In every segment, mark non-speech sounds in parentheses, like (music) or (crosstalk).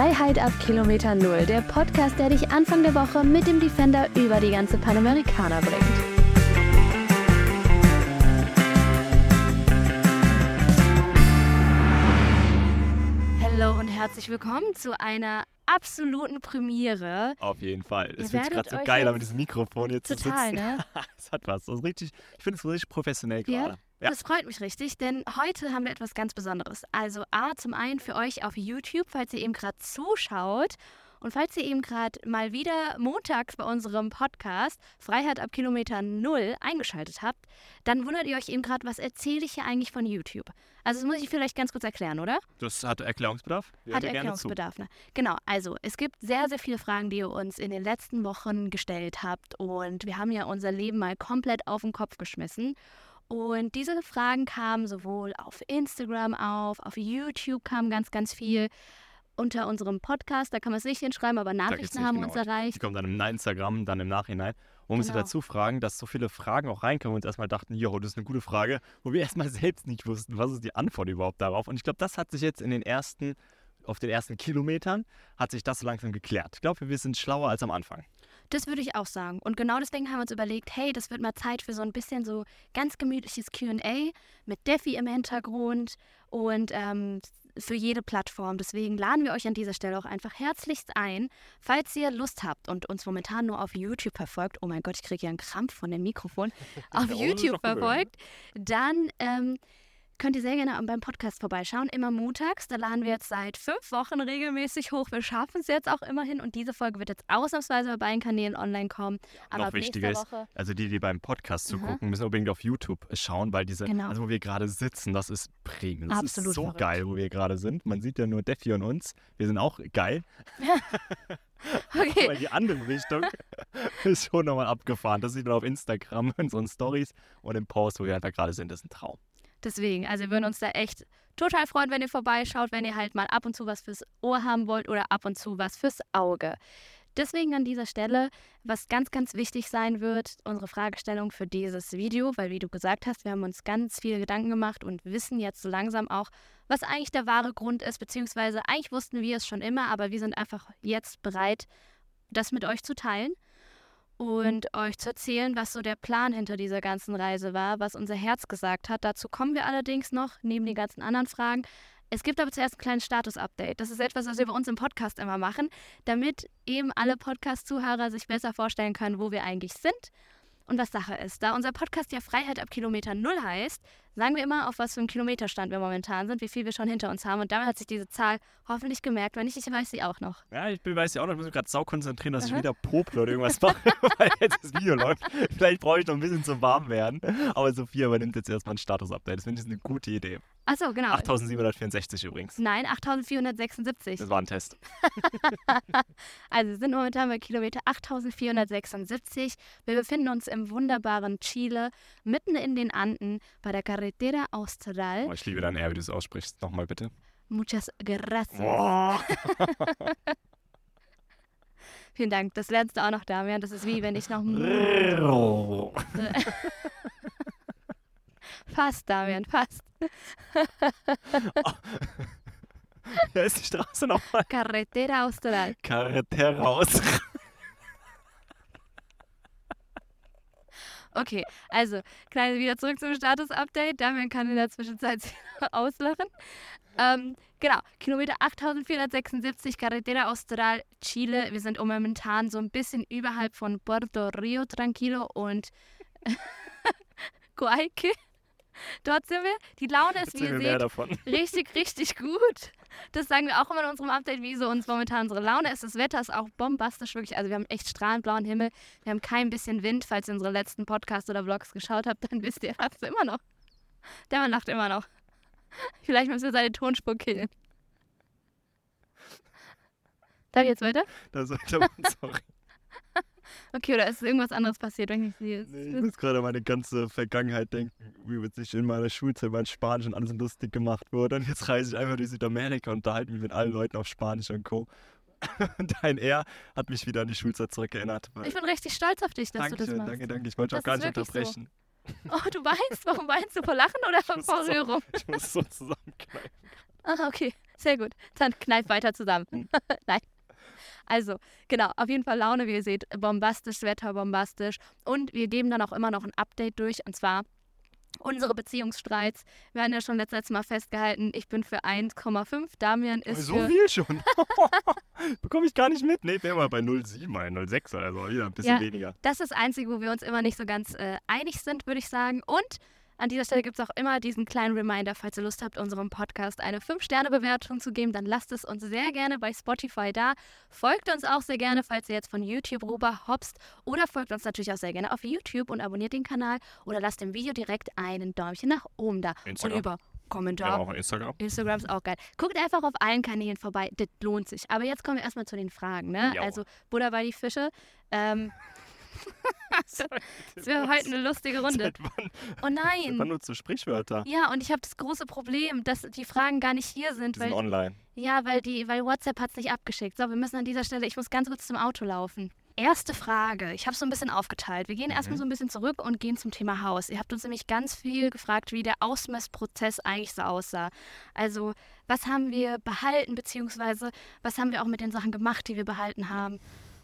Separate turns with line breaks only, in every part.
Freiheit ab Kilometer Null, der Podcast, der dich Anfang der Woche mit dem Defender über die ganze Panamericana bringt. Hallo und herzlich willkommen zu einer absoluten Premiere.
Auf jeden Fall. Es wird gerade so geil, mit diesem Mikrofon jetzt zu
Total,
sitzen.
ne? (laughs)
Es hat was. Das ist richtig, ich finde es richtig professionell
Ja?
gerade. Ja.
Das freut mich richtig, denn heute haben wir etwas ganz Besonderes. Also A, zum einen für euch auf YouTube, falls ihr eben gerade zuschaut und falls ihr eben gerade mal wieder montags bei unserem Podcast Freiheit ab Kilometer Null eingeschaltet habt, dann wundert ihr euch eben gerade, was erzähle ich hier eigentlich von YouTube? Also das muss ich vielleicht ganz kurz erklären, oder?
Das hat Erklärungsbedarf. Wir
Hat. Erklärungsbedarf. Ne? Genau, also es gibt sehr, sehr viele Fragen, die ihr uns in den letzten Wochen gestellt habt und wir haben ja unser Leben mal komplett auf den Kopf geschmissen. Und diese Fragen kamen sowohl auf Instagram auf, auf YouTube kam ganz, ganz viel. Unter unserem Podcast, da kann man es nicht hinschreiben, aber Nachrichten
nicht,
haben
genau.
uns erreicht.
Die kommen dann im Instagram, dann im Nachhinein. Und muss ich
Genau.
dazu fragen, dass so viele Fragen auch reinkommen und uns erstmal dachten, jo, das ist eine gute Frage, wo wir erstmal (laughs) selbst nicht wussten, was ist die Antwort überhaupt darauf. Und ich glaube, das hat sich jetzt in den ersten, auf den ersten Kilometern, hat sich das so langsam geklärt. Ich glaube, wir sind schlauer als am Anfang.
Das würde ich auch sagen. Und genau deswegen haben wir uns überlegt, hey, das wird mal Zeit für so ein bisschen so ganz gemütliches QA mit Defi im Hintergrund und ähm, für jede Plattform. Deswegen laden wir euch an dieser Stelle auch einfach herzlichst ein, falls ihr Lust habt und uns momentan nur auf YouTube verfolgt. Oh mein Gott, ich kriege ja einen Krampf von dem Mikrofon. (laughs) Auf YouTube verfolgt, dann ähm, könnt ihr sehr gerne beim Podcast vorbeischauen. Immer montags. Da laden wir jetzt seit fünf Wochen regelmäßig hoch. Wir schaffen es jetzt auch immerhin. Und diese Folge wird jetzt ausnahmsweise bei beiden Kanälen online kommen. Aber
noch wichtiger ist,
Woche.
also die, die beim Podcast
Aha.
zugucken, müssen unbedingt auf YouTube schauen, weil diese,
Genau.
also wo wir gerade sitzen, das ist prägend. Das
Absolut
ist so
verrückt.
geil, wo wir gerade sind. Man sieht ja nur Defi und uns. Wir sind auch geil. (laughs)
Okay.
Aber die andere Richtung (laughs) ist schon nochmal abgefahren. Das sieht man auf Instagram in unseren Stories und im Post, wo wir einfach gerade sind. Das ist ein Traum.
Deswegen, also wir würden uns da echt total freuen, wenn ihr vorbeischaut, wenn ihr halt mal ab und zu was fürs Ohr haben wollt oder ab und zu was fürs Auge. Deswegen an dieser Stelle, was ganz, ganz wichtig sein wird, unsere Fragestellung für dieses Video, weil wie du gesagt hast, wir haben uns ganz viele Gedanken gemacht und wissen jetzt so langsam auch, was eigentlich der wahre Grund ist, beziehungsweise eigentlich wussten wir es schon immer, aber wir sind einfach jetzt bereit, das mit euch zu teilen und euch zu erzählen, was so der Plan hinter dieser ganzen Reise war, was unser Herz gesagt hat. Dazu kommen wir allerdings noch, neben den ganzen anderen Fragen. Es gibt aber zuerst ein kleines Status-Update. Das ist etwas, was wir bei uns im Podcast immer machen, damit eben alle Podcast-Zuhörer sich besser vorstellen können, wo wir eigentlich sind und was Sache ist. Da unser Podcast ja Freiheit ab Kilometer Null heißt, sagen wir immer, auf was für einem Kilometerstand wir momentan sind, wie viel wir schon hinter uns haben. Und damit hat sich diese Zahl hoffentlich gemerkt. Wenn nicht, ich weiß sie auch noch.
Ja, ich bin, weiß ja auch noch, ich muss mich gerade sau konzentrieren, dass ich
Aha.
wieder pople oder irgendwas mache, (laughs) weil jetzt das Video läuft. Vielleicht brauche ich noch ein bisschen zum warm werden. Aber Sophia übernimmt jetzt erstmal ein Status-Update. Das finde ich eine gute Idee.
Achso, genau.
8764 übrigens.
Nein, 8476.
Das war ein Test. (laughs)
Also wir sind momentan bei Kilometer 8476. Wir befinden uns im wunderbaren Chile, mitten in den Anden, bei der Carretera Austral.
Oh, ich liebe dein R, wie du es aussprichst. Nochmal bitte.
Muchas gracias.
Boah. (laughs)
Vielen Dank. Das lernst du auch noch, Damian. Das ist wie wenn ich noch... (laughs) fast, Damian, fast. (laughs)
Ja, ist die Straße nochmal.
Carretera Austral.
Carretera aus.
Okay, also, kleine wieder zurück zum Status-Update. Damian kann in der Zwischenzeit (laughs) auslachen. Ähm, genau, Kilometer 8476, Carretera Austral, Chile. Wir sind momentan so ein bisschen überhalb von Puerto Rio Tranquilo und (laughs) Guayque. Dort sind wir. Die Laune ist, wie ihr seht,
davon.
richtig, richtig gut. Das sagen wir auch immer in unserem Update, wie so uns momentan unsere Laune ist. Das Wetter ist auch bombastisch, wirklich. Also wir haben echt strahlend blauen Himmel. Wir haben kein bisschen Wind. Falls ihr unsere letzten Podcasts oder Vlogs geschaut habt, (laughs) dann wisst ihr das immer noch. Der Mann lacht immer noch. Vielleicht müssen wir seine Tonspur killen. Darf ich jetzt weiter?
Da sollte man, sorry.
Okay, oder ist irgendwas anderes passiert, wenn ich sehe?
Nee, ich muss gerade an meine ganze Vergangenheit denken, wie wird sich in meiner Schulzeit mein Spanisch und alles lustig gemacht wurde. Und jetzt reise ich einfach durch Südamerika und unterhalte mich mit allen Leuten auf Spanisch und Co. (laughs) Und dein R hat mich wieder an die Schulzeit zurückerinnert.
Ich bin richtig stolz auf dich, dass du das machst.
danke, danke. Ich wollte auch
Das
gar
ist
nicht
wirklich so.
unterbrechen.
Oh, du weinst? Warum weinst du? Vor Lachen oder (laughs) vor
so-
Rührung? (laughs)
Ich muss so zusammenkneifen.
Ah, okay. Sehr gut. Dann kneif weiter zusammen. Nein. Also, genau, auf jeden Fall Laune, wie ihr seht, bombastisch, Wetter bombastisch. Und wir geben dann auch immer noch ein Update durch. Und zwar unsere Beziehungsstreits. Wir hatten ja schon letztes Mal festgehalten, ich bin für 1,5. Damian ist
so
für...
viel schon. (laughs) Bekomme ich gar nicht mit. Nee, wäre mal bei 0,7, mal 0,6 oder so. Wieder ein bisschen
Ja.
weniger.
Das ist das Einzige, wo wir uns immer nicht so ganz äh, einig sind, würde ich sagen. Und an dieser Stelle gibt es auch immer diesen kleinen Reminder, falls ihr Lust habt, unserem Podcast eine 5-Sterne-Bewertung zu geben, dann lasst es uns sehr gerne bei Spotify da. Folgt uns auch sehr gerne, falls ihr jetzt von YouTube rüber hopst. Oder folgt uns natürlich auch sehr gerne auf YouTube und abonniert den Kanal. Oder lasst dem Video direkt einen Däumchen nach oben da.
Instagram.
Und über Kommentar.
auch Instagram.
Instagram ist auch geil. Guckt einfach auf allen Kanälen vorbei, das lohnt sich. Aber jetzt kommen wir erstmal zu den Fragen, ne?
Jo.
Also Buddha bei die Fische. Ähm, (laughs) es wäre heute eine lustige Runde. Oh nein.
wann nutzt du Sprichwörter?
Ja, und ich habe das große Problem, dass die Fragen gar nicht hier sind,
Die sind
weil
online.
ja, weil die, weil WhatsApp hat es nicht abgeschickt. So, wir müssen an dieser Stelle, ich muss ganz kurz zum Auto laufen. Erste Frage. Ich habe so ein bisschen aufgeteilt. Wir gehen erstmal so ein bisschen zurück und gehen zum Thema Haus. Ihr habt uns nämlich ganz viel gefragt, wie der Ausmessprozess eigentlich so aussah. Also, was haben wir behalten, beziehungsweise was haben wir auch mit den Sachen gemacht, die wir behalten haben?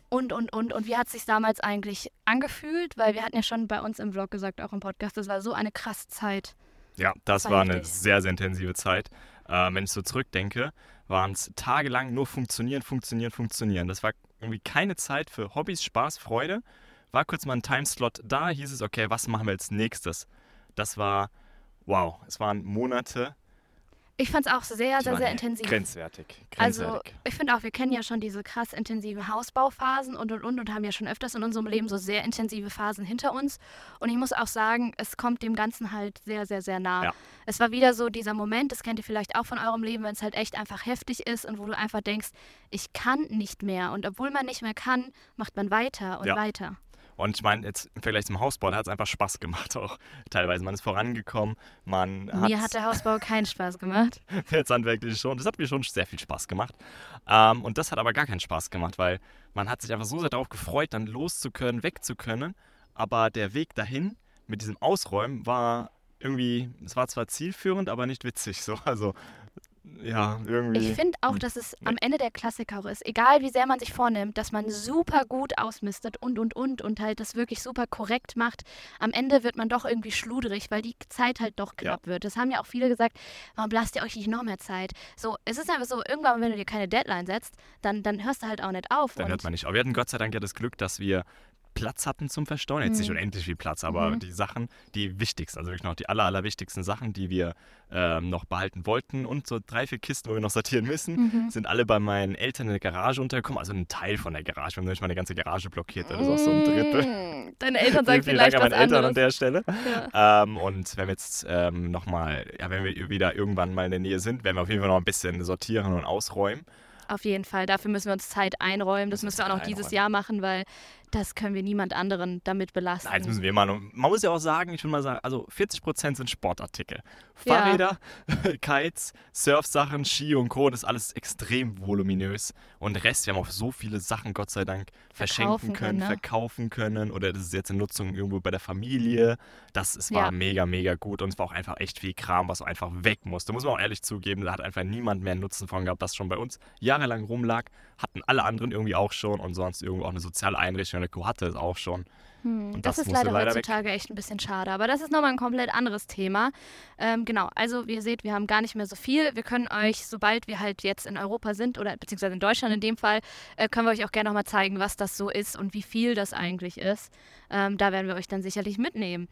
Und, und, und. Und wie hat es sich damals eigentlich angefühlt? Weil wir hatten ja schon bei uns im Vlog gesagt, auch im Podcast, das war so eine krasse Zeit.
Ja, das
war
war eine sehr, sehr intensive Zeit. Äh, wenn ich so zurückdenke, waren es tagelang nur funktionieren, funktionieren, funktionieren. Das war irgendwie keine Zeit für Hobbys, Spaß, Freude. War kurz mal ein Timeslot da, hieß es, okay, was machen wir als nächstes? Das war, wow, es waren Monate.
Ich fand es auch sehr, sehr, sehr intensiv.
Grenzwertig.
Also,
grenzwertig.
ich finde auch, wir kennen ja schon diese krass intensiven Hausbauphasen und und und und haben ja schon öfters in unserem Leben so sehr intensive Phasen hinter uns. Und ich muss auch sagen, es kommt dem Ganzen halt sehr, sehr, sehr nah.
Ja.
Es war wieder so dieser Moment, das kennt ihr vielleicht auch von eurem Leben, wenn es halt echt einfach heftig ist und wo du einfach denkst, ich kann nicht mehr. Und obwohl man nicht mehr kann, macht man weiter und
Ja.
weiter.
Und ich meine, jetzt im Vergleich zum Hausbau, da hat es einfach Spaß gemacht auch teilweise. Man ist vorangekommen, man hat
Mir hat der Hausbau keinen Spaß gemacht. (laughs)
jetzt handwerklich schon. Das hat mir schon sehr viel Spaß gemacht. Ähm, und das hat aber gar keinen Spaß gemacht, weil man hat sich einfach so sehr darauf gefreut, dann loszukönnen, wegzukönnen. Aber der Weg dahin mit diesem Ausräumen war irgendwie, es war zwar zielführend, aber nicht witzig. So, also ja, irgendwie.
Ich finde auch, dass es am Ende der Klassiker auch ist, egal wie sehr man sich vornimmt, dass man super gut ausmistet und und und und halt das wirklich super korrekt macht. Am Ende wird man doch irgendwie schludrig, weil die Zeit halt doch knapp wird. Das haben ja auch viele gesagt, warum lasst ihr euch nicht noch mehr Zeit? So, es ist einfach so, irgendwann, wenn du dir keine Deadline setzt, dann, dann hörst du halt auch nicht auf.
Dann hört man nicht. Aber wir hatten Gott sei Dank ja das Glück, dass wir Platz hatten zum Verstauen. Jetzt nicht
Mhm.
unendlich viel Platz, aber
Mhm.
die Sachen, die wichtigsten, also wirklich noch die aller, allerwichtigsten Sachen, die wir ähm, noch behalten wollten und so drei, vier Kisten, wo wir noch sortieren müssen,
Mhm.
sind alle bei meinen Eltern in der Garage untergekommen. Also ein Teil von der Garage. Wir haben nicht mal eine ganze Garage blockiert. Das ist auch so ein Drittel.
Mm, Deine Eltern sagen vielleicht
Dank an
was
meine Eltern an
anderes.
der Stelle.
Ja.
Ähm, und wenn wir jetzt ähm, nochmal, ja, wenn wir wieder irgendwann mal in der Nähe sind, werden wir auf jeden Fall noch ein bisschen sortieren und ausräumen.
Auf jeden Fall. Dafür müssen wir uns Zeit einräumen. Das müssen wir auch noch
Zeit
dieses
einräumen.
Jahr machen, weil das können wir niemand anderen damit belasten.
Nein, das müssen wir mal. Man muss ja auch sagen, ich will mal sagen, also 40% sind Sportartikel.
Ja.
Fahrräder, (laughs) Kites, Surfsachen, Ski und Co. Das ist alles extrem voluminös. Und Rest, wir haben auch so viele Sachen, Gott sei Dank, verschenken
Verkaufen
können,
können, ne?
verkaufen können. Oder das ist jetzt in Nutzung irgendwo bei der Familie. Das es war
Ja.
mega, mega gut. Und es war auch einfach echt viel Kram, was einfach weg musste. Muss man auch ehrlich zugeben, da hat einfach niemand mehr Nutzen von gehabt, das schon bei uns jahrelang rumlag. Hatten alle anderen irgendwie auch schon und sonst irgendwo auch eine soziale Einrichtung, eine Co hatte es auch schon.
Hm,
Und
das,
das
ist leider,
leider weg.
heutzutage echt ein bisschen schade. Aber das ist nochmal ein komplett anderes Thema. Ähm, genau, also wie ihr seht, wir haben gar nicht mehr so viel. Wir können euch, sobald wir halt jetzt in Europa sind oder beziehungsweise in Deutschland in dem Fall, äh, können wir euch auch gerne nochmal zeigen, was das so ist und wie viel das eigentlich ist. Ähm, da werden wir euch dann sicherlich mitnehmen.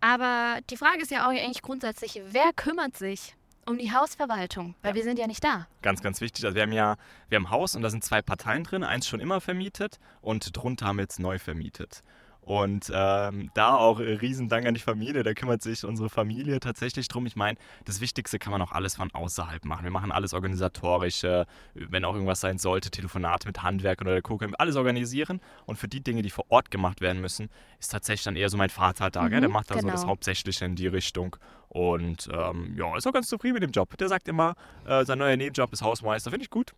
Aber die Frage ist ja auch eigentlich grundsätzlich, wer kümmert sich um die Hausverwaltung? Weil
Ja.
wir sind ja nicht da.
Ganz, ganz wichtig. Also wir haben ja, wir haben ein Haus und da sind zwei Parteien drin. Eins schon immer vermietet und drunter haben wir jetzt neu vermietet. Und ähm, da auch äh, Riesendank an die Familie, da kümmert sich unsere Familie tatsächlich drum. Ich meine, das Wichtigste kann man auch alles von außerhalb machen. Wir machen alles organisatorische, wenn auch irgendwas sein sollte, Telefonate mit Handwerk oder der Co. können wir alles organisieren. Und für die Dinge, die vor Ort gemacht werden müssen, ist tatsächlich dann eher so mein Vater da. gell?
Mhm,
Der macht da so das
genau.
Hauptsächliche in die Richtung. Und ähm, ja, ist auch ganz zufrieden mit dem Job. Der sagt immer, äh, sein neuer Nebenjob ist Hausmeister. Finde ich gut.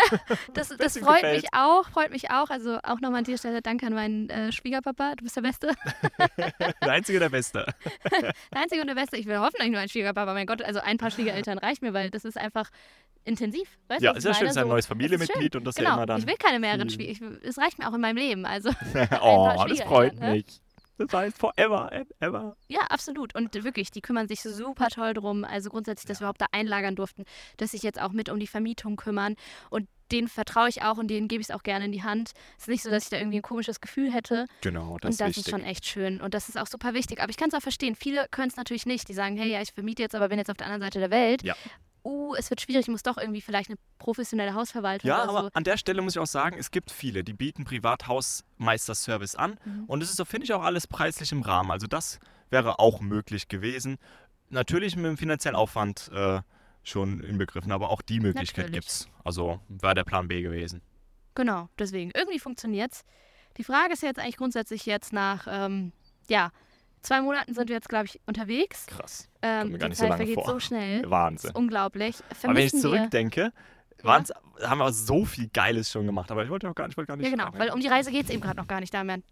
(laughs)
das, (laughs) das freut gefällt. mich auch, freut mich auch. Also auch nochmal an dieser Stelle danke an meinen äh, Schwiegerpapa. Du bist der Beste. (laughs)
der Einzige der Beste.
der Einzige und der Beste. Ich will hoffen, ich nur ein Schwiegerpapa. Mein Gott, also ein paar Schwiegereltern reicht mir, weil das ist einfach intensiv. Weißt
ja, ist ja schön, es ist ein neues Familienmitglied und das
genau.
ja immer dann.
Ich will keine mehreren Schwiegereltern. Es reicht mir auch in meinem Leben. Also
oh, das freut ne? mich. Das heißt forever and ever.
Ja, absolut. Und wirklich, die kümmern sich super toll drum. Also grundsätzlich, dass wir überhaupt da einlagern durften, dass sich jetzt auch mit um die Vermietung kümmern. Und denen vertraue ich auch und denen gebe ich es auch gerne in die Hand. Es ist nicht so, dass ich da irgendwie ein komisches Gefühl hätte.
Genau,
das,
und das ist,
ist schon echt schön. Und das ist auch super wichtig. Aber ich kann es auch verstehen. Viele können es natürlich nicht. Die sagen, hey, ja, ich vermiete jetzt, aber bin jetzt auf der anderen Seite der Welt.
Ja
uh, es wird schwierig, ich muss doch irgendwie vielleicht eine professionelle Hausverwaltung.
Ja,
aber
so. an der Stelle muss ich auch sagen, es gibt viele, die bieten Privathausmeisterservice an mhm. und es ist so, finde ich, auch alles preislich im Rahmen. Also das wäre auch möglich gewesen. Natürlich mit dem finanziellen Aufwand äh, schon inbegriffen, aber auch die Möglichkeit gibt es. Also wäre der Plan B gewesen.
Genau, deswegen. Irgendwie funktioniert es. Die Frage ist jetzt eigentlich grundsätzlich jetzt nach, ähm, ja, zwei Monaten sind wir jetzt, glaube ich, unterwegs.
Krass.
Ähm, die Zeit so vergeht vor. so schnell.
Wahnsinn.
unglaublich.
Vermissen aber wenn ich zurückdenke, ja? haben wir so viel Geiles schon gemacht. Aber ich wollte auch gar, ich wollte gar nicht.
Ja, genau, weil um die Reise geht es eben gerade noch gar nicht, Damian.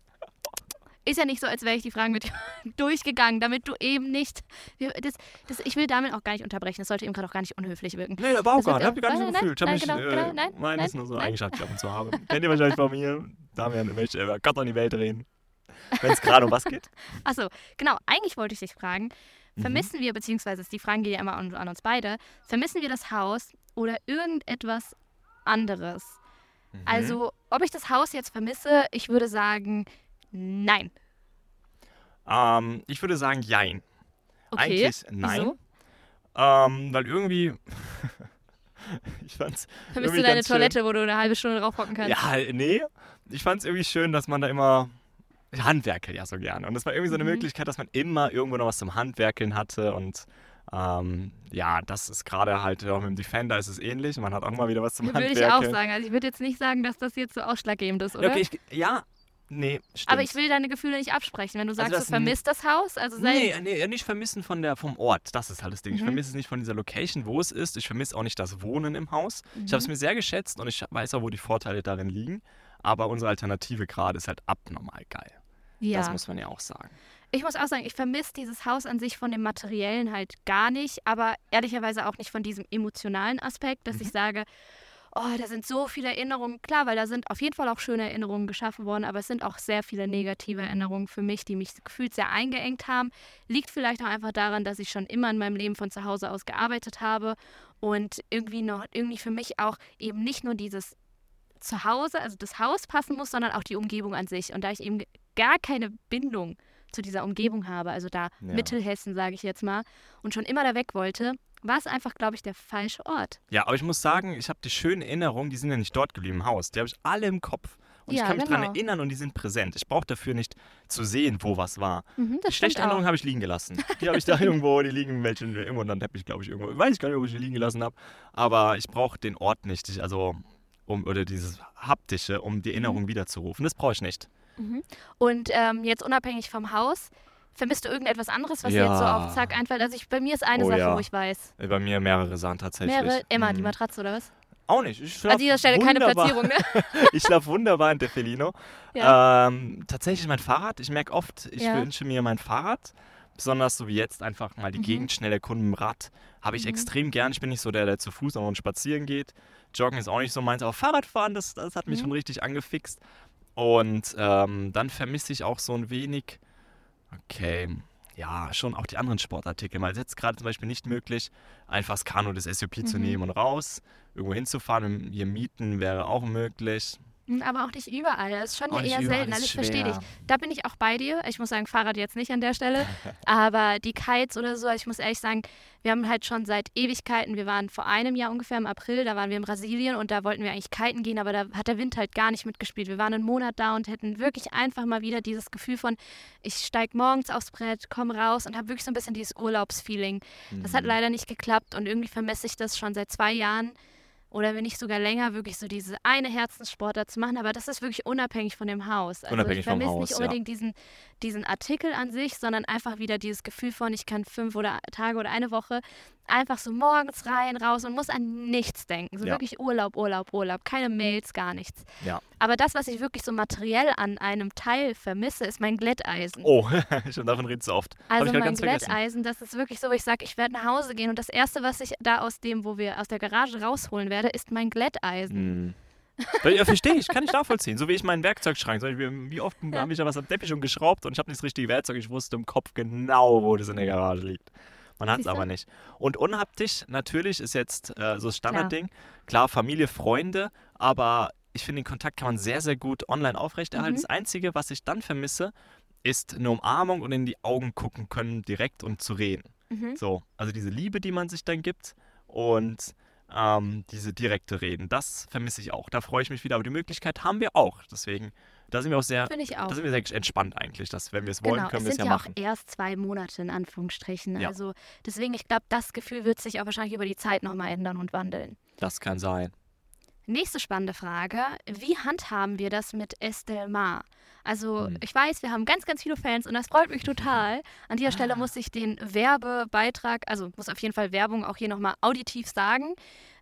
Ist ja nicht so, als wäre ich die Fragen mit dir (laughs) durchgegangen, damit du eben nicht. Das, das, ich will damit auch gar nicht unterbrechen. Das sollte eben gerade auch gar nicht unhöflich wirken.
Nee, aber auch gar nicht. Habt ihr gar nicht so
gefühlt.
Ich habe
mich. Genau,
äh,
genau, nein,
meine
nein,
ist nur so
eine
Eigenschaft, die ich ab und zu habe. Kennt ihr wahrscheinlich bei mir. Damian möchte über Gott an die Welt reden. Wenn es gerade um was geht. (laughs)
Achso, genau. Eigentlich wollte ich dich fragen, mhm. vermissen mhm. wir, beziehungsweise die Fragen gehen ja immer an, an, uns beide, vermissen wir das Haus oder irgendetwas anderes? Mhm. Also, ob ich das Haus jetzt vermisse, ich würde sagen, nein.
Ähm, ich würde sagen, jein.
Okay.
Eigentlich nein.
Wieso?
Ähm, weil irgendwie. (laughs) ich fand's.
Vermisst du deine Toilette, wo du eine halbe Stunde draufhocken kannst?
Ja, nee. Ich fand es irgendwie schön, dass man da immer handwerkel ja so gerne. Und das war irgendwie so eine mhm. Möglichkeit, dass man immer irgendwo noch was zum Handwerkeln hatte. Und ähm, ja, das ist gerade halt auch mit dem Defender ist es ähnlich. Man hat auch mal wieder was zum
würde
Handwerkeln.
Würde ich auch sagen. Also ich würde jetzt nicht sagen, dass das jetzt so ausschlaggebend ist, oder?
Okay, ich, ja, Nee, stimmt.
Aber ich will deine Gefühle nicht absprechen. Wenn du also sagst, also du vermisst das Haus, also
sei Nee, nee, nicht vermissen von der, vom Ort. Das ist halt das Ding. Mhm. Ich vermisse es nicht von dieser Location, wo es ist. Ich vermisse auch nicht das Wohnen im Haus. Mhm. Ich habe es mir sehr geschätzt und ich weiß auch, wo die Vorteile darin liegen. Aber unsere Alternative gerade ist halt abnormal geil. Ja. Das muss man ja auch sagen.
Ich muss auch sagen, ich vermisse dieses Haus an sich von dem Materiellen halt gar nicht, aber ehrlicherweise auch nicht von diesem emotionalen Aspekt, dass mhm. ich sage, oh, da sind so viele Erinnerungen. Klar, weil da sind auf jeden Fall auch schöne Erinnerungen geschaffen worden, aber es sind auch sehr viele negative Erinnerungen für mich, die mich gefühlt sehr eingeengt haben. Liegt vielleicht auch einfach daran, dass ich schon immer in meinem Leben von zu Hause aus gearbeitet habe und irgendwie noch irgendwie für mich auch eben nicht nur dieses Zuhause, also das Haus passen muss, sondern auch die Umgebung an sich. Und da ich eben gar keine Bindung zu dieser Umgebung habe, also da ja. Mittelhessen, sage ich jetzt mal, und schon immer da weg wollte, war es einfach, glaube ich, der falsche Ort.
Ja, aber ich muss sagen, ich habe die schönen Erinnerungen, die sind ja nicht dort geblieben im Haus. Die habe ich alle im Kopf. Und ja, ich kann mich genau. daran erinnern und die sind präsent. Ich brauche dafür nicht zu sehen, wo was war.
Mhm,
die schlechten Erinnerungen habe ich liegen gelassen. Die habe ich da (laughs) irgendwo, die liegen welche, irgendwo unter dem Teppich, glaube ich, irgendwo. Ich weiß gar nicht, ob ich die liegen gelassen habe. Aber ich brauche den Ort nicht. Ich, also, um, oder dieses Haptische, um die Erinnerung mhm. wiederzurufen. Das brauche ich nicht.
Mhm. Und ähm, jetzt unabhängig vom Haus, vermisst du irgendetwas anderes, was ja. dir jetzt so auf Zack einfällt? Also ich, bei mir ist eine oh, Sache, ja. wo ich weiß.
Äh, bei mir mehrere Sachen tatsächlich.
Mehrere? Emma,
mhm.
die Matratze oder was?
Auch nicht. Ich
An dieser Stelle wunderbar. keine Platzierung, ne? (laughs)
ich schlafe wunderbar in der Felino. Ja. Ähm, tatsächlich mein Fahrrad. Ich merke oft, ich wünsche mir mein Fahrrad. Besonders so wie jetzt einfach mal die mhm. Gegend schnell erkunden im Rad. Habe ich mhm. extrem gern. Ich bin nicht so der, der zu Fuß und spazieren geht. Joggen ist auch nicht so meins, aber Fahrradfahren, das, das hat mich mhm. schon richtig angefixt. Und ähm, dann vermisse ich auch so ein wenig, okay, ja, schon auch die anderen Sportartikel. Weil es jetzt gerade zum Beispiel nicht möglich, einfach das Kanu des SUP mhm. zu nehmen und raus, irgendwo hinzufahren. Hier mieten wäre auch möglich.
Hm, aber auch nicht überall. Das ist schon auch eher selten. Ich verstehe dich. Da bin ich auch bei dir. Ich muss sagen, Fahrrad jetzt nicht an der Stelle. (laughs) aber die Kites oder so, ich muss ehrlich sagen, wir haben halt schon seit Ewigkeiten, wir waren vor einem Jahr ungefähr im April, da waren wir in Brasilien und da wollten wir eigentlich kiten gehen, aber da hat der Wind halt gar nicht mitgespielt. Wir waren einen Monat da und hätten wirklich einfach mal wieder dieses Gefühl von, ich steige morgens aufs Brett, komme raus und habe wirklich so ein bisschen dieses Urlaubsfeeling. Das hat mhm. leider nicht geklappt und irgendwie vermesse ich das schon seit zwei Jahren oder wenn nicht sogar länger, wirklich so diese eine Herzenssportart zu machen. Aber das ist wirklich unabhängig von dem Haus. Also
Unabhängig
ich
vom
vermisse
Haus,
nicht unbedingt diesen, diesen Artikel an sich, sondern einfach wieder dieses Gefühl von, ich kann fünf oder Tage oder eine Woche einfach so morgens rein, raus und muss an nichts denken. So
Ja.
wirklich Urlaub, Urlaub, Urlaub. Keine Mails, gar nichts.
Ja.
Aber das, was ich wirklich so materiell an einem Teil vermisse, ist mein Glätteisen.
Oh, (laughs) schon davon redest du oft.
Also mein
ganz vergessen.
Glätteisen, das ist wirklich so, wo ich sage, ich werde nach Hause gehen und das Erste, was ich da aus dem, wo wir aus der Garage rausholen werde, ist mein Glätteisen.
Hm. Ja, verstehe ich, kann ich nachvollziehen. So wie ich meinen Werkzeugschrank. So, wie oft habe ich da was am Teppich schon geschraubt und ich habe nicht das richtige Werkzeug. Ich wusste im Kopf genau, wo das in der Garage liegt. Man hat es aber nicht. Und unhaptisch, natürlich, ist jetzt äh, so das Standardding. Klar, Familie, Freunde, aber ich finde, den Kontakt kann man sehr, sehr gut online aufrechterhalten.
Mhm.
Das Einzige, was ich dann vermisse, ist eine Umarmung und in die Augen gucken können direkt und zu reden.
Mhm.
So, also diese Liebe, die man sich dann gibt und ähm, diese direkte Reden, das vermisse ich auch. Da freue ich mich wieder. Aber die Möglichkeit haben wir auch. Deswegen, da sind wir auch sehr,
Finde ich
da
auch.
sind wir sehr entspannt eigentlich, dass wenn wir es wollen,
Genau,
können
es
wir es
sind
ja
ja
machen.
auch erst zwei Monate in Anführungsstrichen.
Ja.
Also deswegen, ich glaube, das Gefühl wird sich auch wahrscheinlich über die Zeit nochmal ändern und wandeln.
Das kann sein.
Nächste spannende Frage. Wie handhaben wir das mit Estelle Mar? Also
Hm.
ich weiß, wir haben ganz, ganz viele Fans und das freut mich total. An dieser
Ah.
Stelle muss ich den Werbebeitrag, also muss auf jeden Fall Werbung auch hier nochmal auditiv sagen,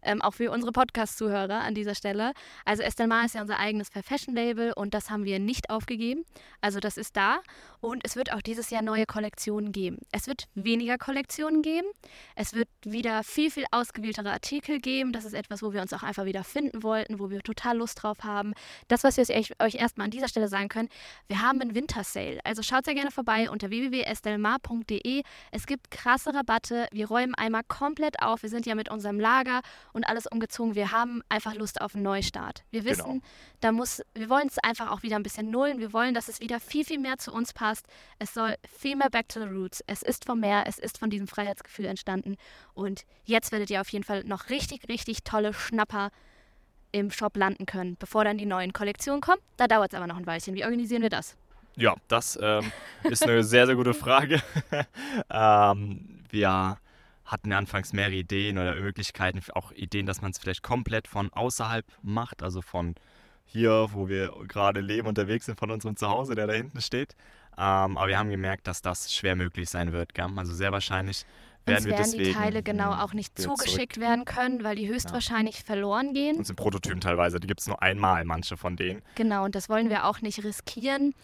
ähm, auch für unsere Podcast-Zuhörer an dieser Stelle. Also Estelle Mar ist ja unser eigenes Fair-Fashion-Label und das haben wir nicht aufgegeben. Also das ist da und es wird auch dieses Jahr neue Kollektionen geben. Es wird weniger Kollektionen geben. Es wird wieder viel, viel ausgewähltere Artikel geben. Das ist etwas, wo wir uns auch einfach wieder finden wollten, wo wir total Lust drauf haben. Das, was wir euch erstmal an dieser Stelle sagen können, wir haben einen Wintersale. Also schaut sehr gerne vorbei unter www.estelmar.de. Es gibt krasse Rabatte. Wir räumen einmal komplett auf. Wir sind ja mit unserem Lager und alles umgezogen. Wir haben einfach Lust auf einen Neustart. Wir wissen,
Genau.
da muss, wir wollen es einfach auch wieder ein bisschen nullen. Wir wollen, dass es wieder viel, viel mehr zu uns passt. Es soll viel mehr back to the roots. Es ist vom Meer, es ist von diesem Freiheitsgefühl entstanden. Und jetzt werdet ihr auf jeden Fall noch richtig, richtig tolle Schnapper im Shop landen können, bevor dann die neuen Kollektionen kommen. Da dauert es aber noch ein Weilchen. Wie organisieren wir das?
Ja, das ähm, ist eine sehr, sehr gute Frage. (laughs) ähm, wir hatten ja anfangs mehrere Ideen oder Möglichkeiten, auch Ideen, dass man es vielleicht komplett von außerhalb macht, also von hier, wo wir gerade leben, unterwegs sind, von unserem Zuhause, der da hinten steht. Ähm, aber wir haben gemerkt, dass das schwer möglich sein wird. Gell? Also sehr wahrscheinlich werden
Uns
wir
werden die Teile genau auch nicht zugeschickt
zurück.
werden können, weil die höchstwahrscheinlich verloren gehen.
Und sind Prototypen teilweise, die gibt es nur einmal, manche von denen.
Genau, und das wollen wir auch nicht riskieren.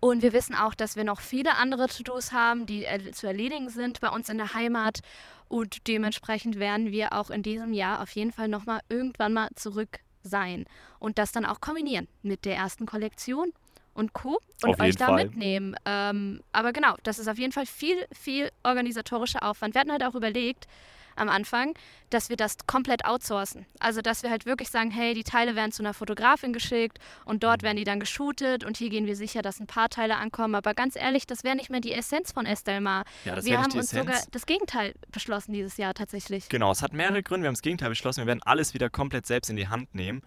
Und wir wissen auch, dass wir noch viele andere To-Dos haben, die äh, zu erledigen sind bei uns in der Heimat. Und dementsprechend werden wir auch in diesem Jahr auf jeden Fall nochmal irgendwann mal zurück sein. Und das dann auch kombinieren mit der ersten Kollektion und Co. Und
Auf
euch da
Fall.
mitnehmen. Ähm, aber genau, das ist auf jeden Fall viel, viel organisatorischer Aufwand. Wir hatten halt auch überlegt, am Anfang, dass wir das komplett outsourcen. Also, dass wir halt wirklich sagen, hey, die Teile werden zu einer Fotografin geschickt und dort werden die dann geshootet und hier gehen wir sicher, dass ein paar Teile ankommen. Aber ganz ehrlich, das wäre nicht mehr die Essenz von Estelmar.
Ja, das
wir haben uns sogar
Essenz.
das Gegenteil beschlossen dieses Jahr tatsächlich.
Genau, es hat mehrere Gründe. Wir haben das Gegenteil beschlossen. Wir werden alles wieder komplett selbst in die Hand nehmen.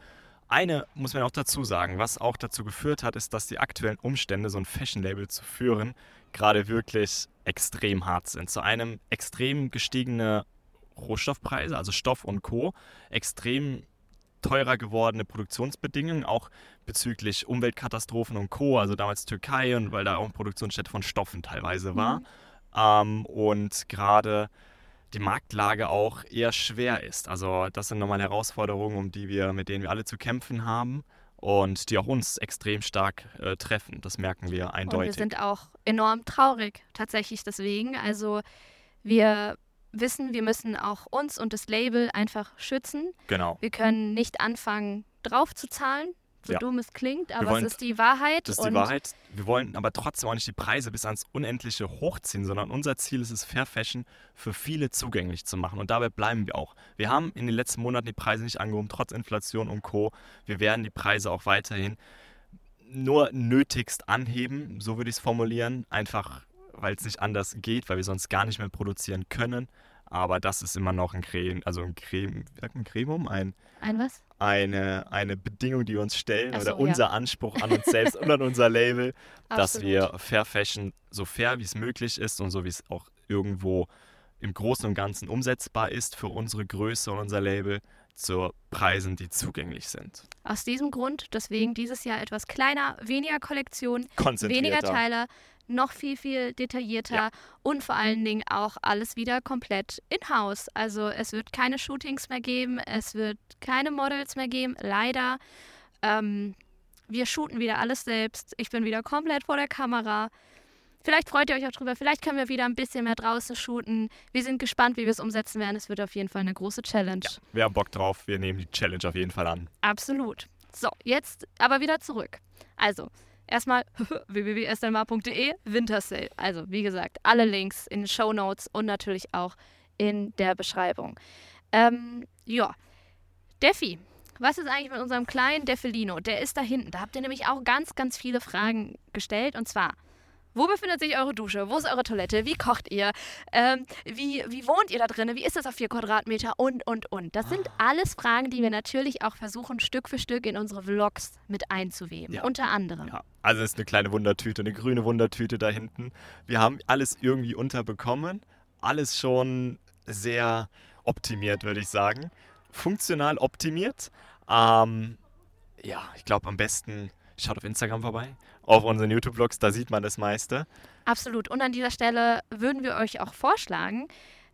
Eine muss man auch dazu sagen, was auch dazu geführt hat, ist, dass die aktuellen Umstände, so ein Fashion-Label zu führen, gerade wirklich extrem hart sind. Zu einem extrem gestiegene Rohstoffpreise, also Stoff und Co., extrem teurer gewordene Produktionsbedingungen, auch bezüglich Umweltkatastrophen und Co., also damals Türkei und weil da auch eine Produktionsstätte von Stoffen teilweise war. Ähm, und gerade die Marktlage auch eher schwer ist. Also das sind nochmal Herausforderungen, um die wir, mit denen wir alle zu kämpfen haben und die auch uns extrem stark äh, treffen. Das merken wir
Und wir
eindeutig.
sind auch enorm traurig tatsächlich deswegen. Also, wir wissen, wir müssen auch uns und das Label einfach schützen.
genau.
Wir können nicht anfangen, drauf zu zahlen, so
Ja.
dumm es klingt, aber
wollen-
es ist die Wahrheit.
Das ist die Wahrheit. Wir wollen aber trotzdem auch nicht die Preise bis ans Unendliche hochziehen, sondern unser Ziel ist es, Fair Fashion für viele zugänglich zu machen. Und dabei bleiben wir auch. Wir haben in den letzten Monaten die Preise nicht angehoben, trotz Inflation und Co. Wir werden die Preise auch weiterhin nur nötigst anheben, so würde ich es formulieren. Einfach, weil es nicht anders geht, weil wir sonst gar nicht mehr produzieren können. Aber das ist immer noch ein Creme, also ein Creme, man Cremum, ein
Ein was?
eine, eine Bedingung, die wir uns stellen
Ach
oder
so, ja.
unser Anspruch an uns selbst und an unser Label, (laughs) dass wir Fair Fashion so fair wie es möglich ist und so wie es auch irgendwo im Großen und Ganzen umsetzbar ist für unsere Größe und unser Label zu Preisen, die zugänglich sind.
Aus diesem Grund, deswegen dieses Jahr etwas kleiner, weniger Kollektion, weniger. Teile, noch viel, viel detaillierter
Ja.
und vor allen Dingen auch alles wieder komplett in-house. Also es wird keine Shootings mehr geben, es wird keine Models mehr geben, leider. Ähm, wir shooten wieder alles selbst. Ich bin wieder komplett vor der Kamera. Vielleicht freut ihr euch auch drüber. Vielleicht können wir wieder ein bisschen mehr draußen shooten. Wir sind gespannt, wie wir es umsetzen werden. Es wird auf jeden Fall eine große Challenge.
Wir haben Bock drauf, wir nehmen die Challenge auf jeden Fall an.
Absolut. So, jetzt aber wieder zurück. Also, erstmal (laughs) www.estelmar.de Winter Sale. Also, wie gesagt, alle Links in den Show Notes und natürlich auch in der Beschreibung. Ähm, ja, Defi. Was ist eigentlich mit unserem kleinen Defilino? Der ist da hinten. Da habt ihr nämlich auch ganz, ganz viele Fragen gestellt. Und zwar, wo befindet sich eure Dusche? Wo ist eure Toilette? Wie kocht ihr? Ähm, wie, wie wohnt ihr da drin? Wie ist das auf vier Quadratmeter? Und, und, und. Das sind alles Fragen, die wir natürlich auch versuchen, Stück für Stück in unsere Vlogs mit einzuweben.
Ja.
Unter anderem.
Ja, also es ist eine kleine Wundertüte, eine grüne Wundertüte da hinten. Wir haben alles irgendwie unterbekommen. Alles schon sehr optimiert, würde ich sagen. Funktional optimiert. Ähm, ja, ich glaube am besten schaut auf Instagram vorbei, auf unseren YouTube-Vlogs, da sieht man das meiste.
Absolut. Und an dieser Stelle würden wir euch auch vorschlagen,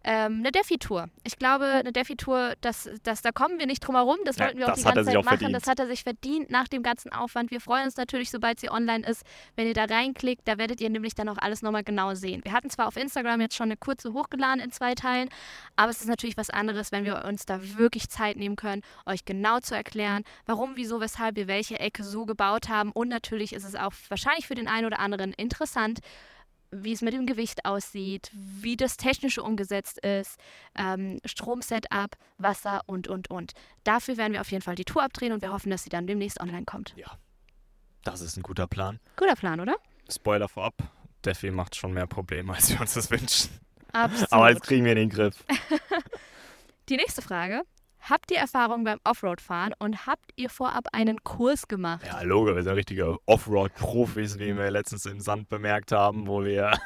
ähm, eine Defi-Tour. Ich glaube, eine Defi-Tour, das, das, da kommen wir nicht drum herum. Das
Ja,
wollten wir auch die ganze Zeit machen.
verdient.
Das hat er sich verdient nach dem ganzen Aufwand. Wir freuen uns natürlich, sobald sie online ist. Wenn ihr da reinklickt, da werdet ihr nämlich dann auch alles nochmal genau sehen. Wir hatten zwar auf Instagram jetzt schon eine kurze hochgeladen in zwei Teilen, aber es ist natürlich was anderes, wenn wir uns da wirklich Zeit nehmen können, euch genau zu erklären, warum, wieso, weshalb wir welche Ecke so gebaut haben. Und natürlich ist es auch wahrscheinlich für den einen oder anderen interessant, wie es mit dem Gewicht aussieht, wie das Technische umgesetzt ist, ähm, Stromsetup, Wasser und, und, und. Dafür werden wir auf jeden Fall die Tour abdrehen und wir hoffen, dass sie dann demnächst online kommt.
Das ist ein guter Plan.
Guter Plan, oder?
Spoiler vorab, Defi macht schon mehr Probleme, als wir uns das wünschen.
Absolut.
Aber jetzt kriegen wir in den Griff. (laughs)
die nächste Frage. Habt ihr Erfahrung beim Offroad-Fahren und habt ihr vorab einen Kurs gemacht?
Ja, Logo, wir sind richtige Offroad-Profis, wie wir letztens im Sand bemerkt haben, wo wir (laughs)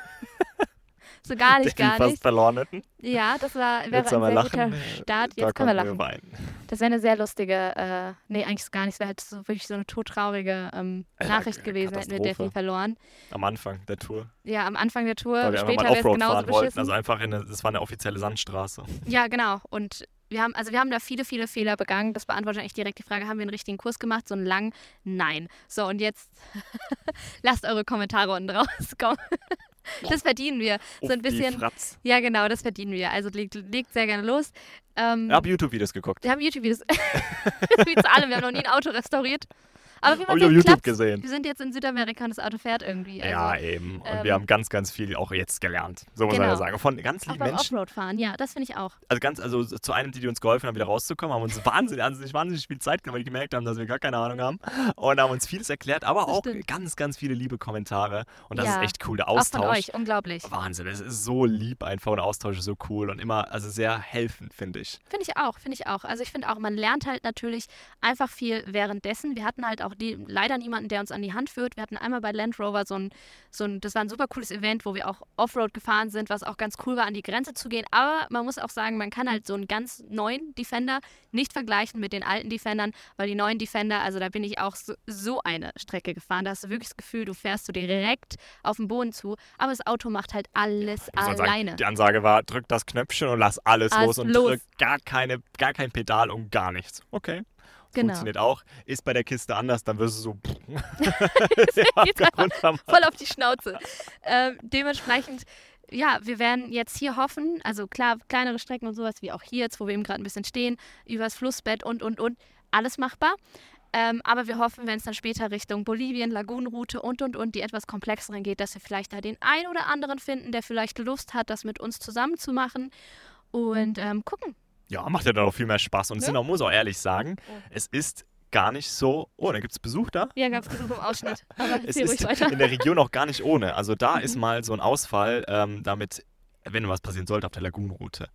So gar nicht, (laughs) gar
fast
nicht.
verloren hätten.
Ja, das war, wäre
Jetzt
ein
wir
sehr
lachen.
guter Start.
Da
Jetzt können wir lachen.
weinen.
Das wäre eine sehr lustige, äh, nee, eigentlich gar nicht, es wäre halt so, wirklich so eine todtraurige ähm,
Ja,
Nachricht gewesen, hätten wir. Defi verloren.
Am Anfang der Tour.
Ja, am Anfang der Tour,
Weil wir
später wäre es
Offroad
genauso
fahren wollten.
beschissen.
Also einfach in eine, das war eine offizielle Sandstraße.
Ja, genau. Und wir haben, also wir haben da viele, viele Fehler begangen. Das beantwortet eigentlich direkt die Frage, haben wir einen richtigen Kurs gemacht? So einen langen? Nein. So, und jetzt (laughs) lasst eure Kommentare unten rauskommen. Das verdienen wir. So ein bisschen. Ja, genau, das verdienen wir. Also legt, legt sehr gerne los. Ähm,
Ich habe YouTube-Videos geguckt.
Wir haben YouTube-Videos. Wie zu allem. Wir haben noch nie ein Auto restauriert. Aber wie man sieht,
YouTube gesehen.
Wir sind jetzt in Südamerika und das Auto fährt irgendwie. Also,
ja, eben. Und
ähm,
wir haben ganz, ganz viel auch jetzt gelernt. So muss man
Genau.
ja sagen. Von ganz
Auch
lieben
beim
Menschen.
Offroad-Fahren, ja, das finde ich auch.
Also ganz, also zu einem, die, die uns geholfen haben, wieder rauszukommen, haben uns (laughs) wahnsinnig, sich wahnsinnig viel Zeit genommen, weil die gemerkt haben, dass wir gar keine Ahnung haben. Und haben uns vieles erklärt, aber
Das
auch
stimmt.
ganz, ganz viele liebe Kommentare. Und das
Ja,
ist echt cool. Der
Auch
Austausch.
von euch, unglaublich.
Wahnsinn, es ist so lieb einfach und der Austausch ist so cool und immer, also sehr helfend, finde ich.
Finde ich auch, finde ich auch. Also ich finde auch, man lernt halt natürlich einfach viel währenddessen. Wir hatten halt auch die, leider niemanden, der uns an die Hand führt. Wir hatten einmal bei Land Rover so ein, so ein, das war ein super cooles Event, wo wir auch Offroad gefahren sind, was auch ganz cool war, an die Grenze zu gehen. Aber man muss auch sagen, man kann halt so einen ganz neuen Defender nicht vergleichen mit den alten Defendern, weil die neuen Defender, also da bin ich auch so, so eine Strecke gefahren. Da hast du wirklich das Gefühl, du fährst so direkt auf den Boden zu, aber das Auto macht halt alles
Muss man sagen,
alleine.
die Ansage war, drück das Knöpfchen und lass alles,
Alles
los und
los.
drück gar, keine, gar kein Pedal und gar nichts. Okay.
Genau.
Funktioniert auch. Ist bei der Kiste anders, dann wirst du so (laughs) (laughs) (laughs)
voll auf die Schnauze. Ähm, dementsprechend, ja, wir werden jetzt hier hoffen, also klar, kleinere Strecken und sowas wie auch hier jetzt, wo wir eben gerade ein bisschen stehen, übers Flussbett und, und, und, alles machbar. Ähm, aber wir hoffen, wenn es dann später Richtung Bolivien, Lagunenroute und, und, und, die etwas komplexeren geht, dass wir vielleicht da den einen oder anderen finden, der vielleicht Lust hat, das mit uns zusammen zu machen und ähm, gucken.
Ja, macht ja dann auch viel mehr Spaß. Und
Ne?
auch, muss auch ehrlich sagen,
Oh.
es ist gar nicht so. Oh, da gibt es Besuch da?
Ja, gab es Besuch im Ausschnitt. (laughs) Aber
Es ist
weiter.
in der Region auch gar nicht ohne. Also da ist
Mhm.
mal so ein Ausfall, ähm, damit, wenn was passieren sollte auf der Lagunenroute,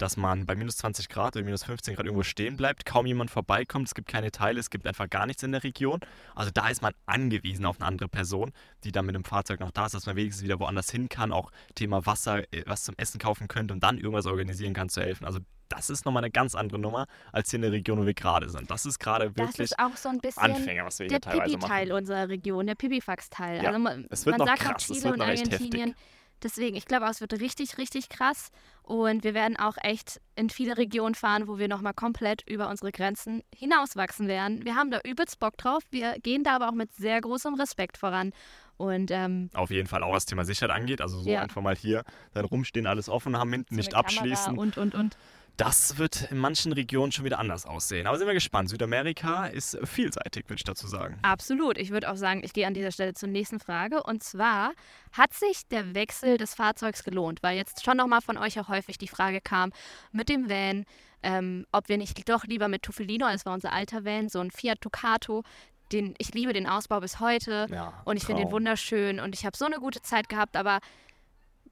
dass man bei minus 20 Grad oder minus 15 Grad irgendwo stehen bleibt, kaum jemand vorbeikommt, es gibt keine Teile, es gibt einfach gar nichts in der Region. Also da ist man angewiesen auf eine andere Person, die dann mit dem Fahrzeug noch da ist, dass man wenigstens wieder woanders hin kann, auch Thema Wasser, äh, was zum Essen kaufen könnte und dann irgendwas organisieren kann zu helfen. Also das ist nochmal eine ganz andere Nummer als hier in der Region, wo wir gerade sind. Das ist gerade wirklich
das ist auch so ein bisschen
Anfänger, was wir hier
der
teilweise
Pipi-Teil
machen.
unserer Region, der Pipifax-Teil.
Ja,
also man,
es wird
man
noch
sagt auch
krass, es
Chile
wird
und Argentinien.
heftig.
Deswegen, ich glaube, auch, es wird richtig, richtig krass. Und wir werden auch echt in viele Regionen fahren, wo wir nochmal komplett über unsere Grenzen hinauswachsen werden. Wir haben da übelst Bock drauf. Wir gehen da aber auch mit sehr großem Respekt voran. Und ähm,
Auf jeden Fall auch was Thema Sicherheit angeht. Also so
Ja.
einfach mal hier dann rumstehen, alles offen haben, hinten
so
nicht abschließen.
Und, und, und.
Das wird in manchen Regionen schon wieder anders aussehen. Aber sind wir gespannt. Südamerika ist vielseitig, würde ich dazu sagen.
Absolut. Ich würde auch sagen, ich gehe an dieser Stelle zur nächsten Frage. Und zwar, hat sich der Wechsel des Fahrzeugs gelohnt? Weil jetzt schon nochmal von euch auch häufig die Frage kam mit dem Van, ähm, ob wir nicht doch lieber mit Tuffelino, das war unser alter Van, so ein Fiat Ducato, den, ich liebe den Ausbau bis heute
Ja,
und ich finde den wunderschön und ich habe so eine gute Zeit gehabt, aber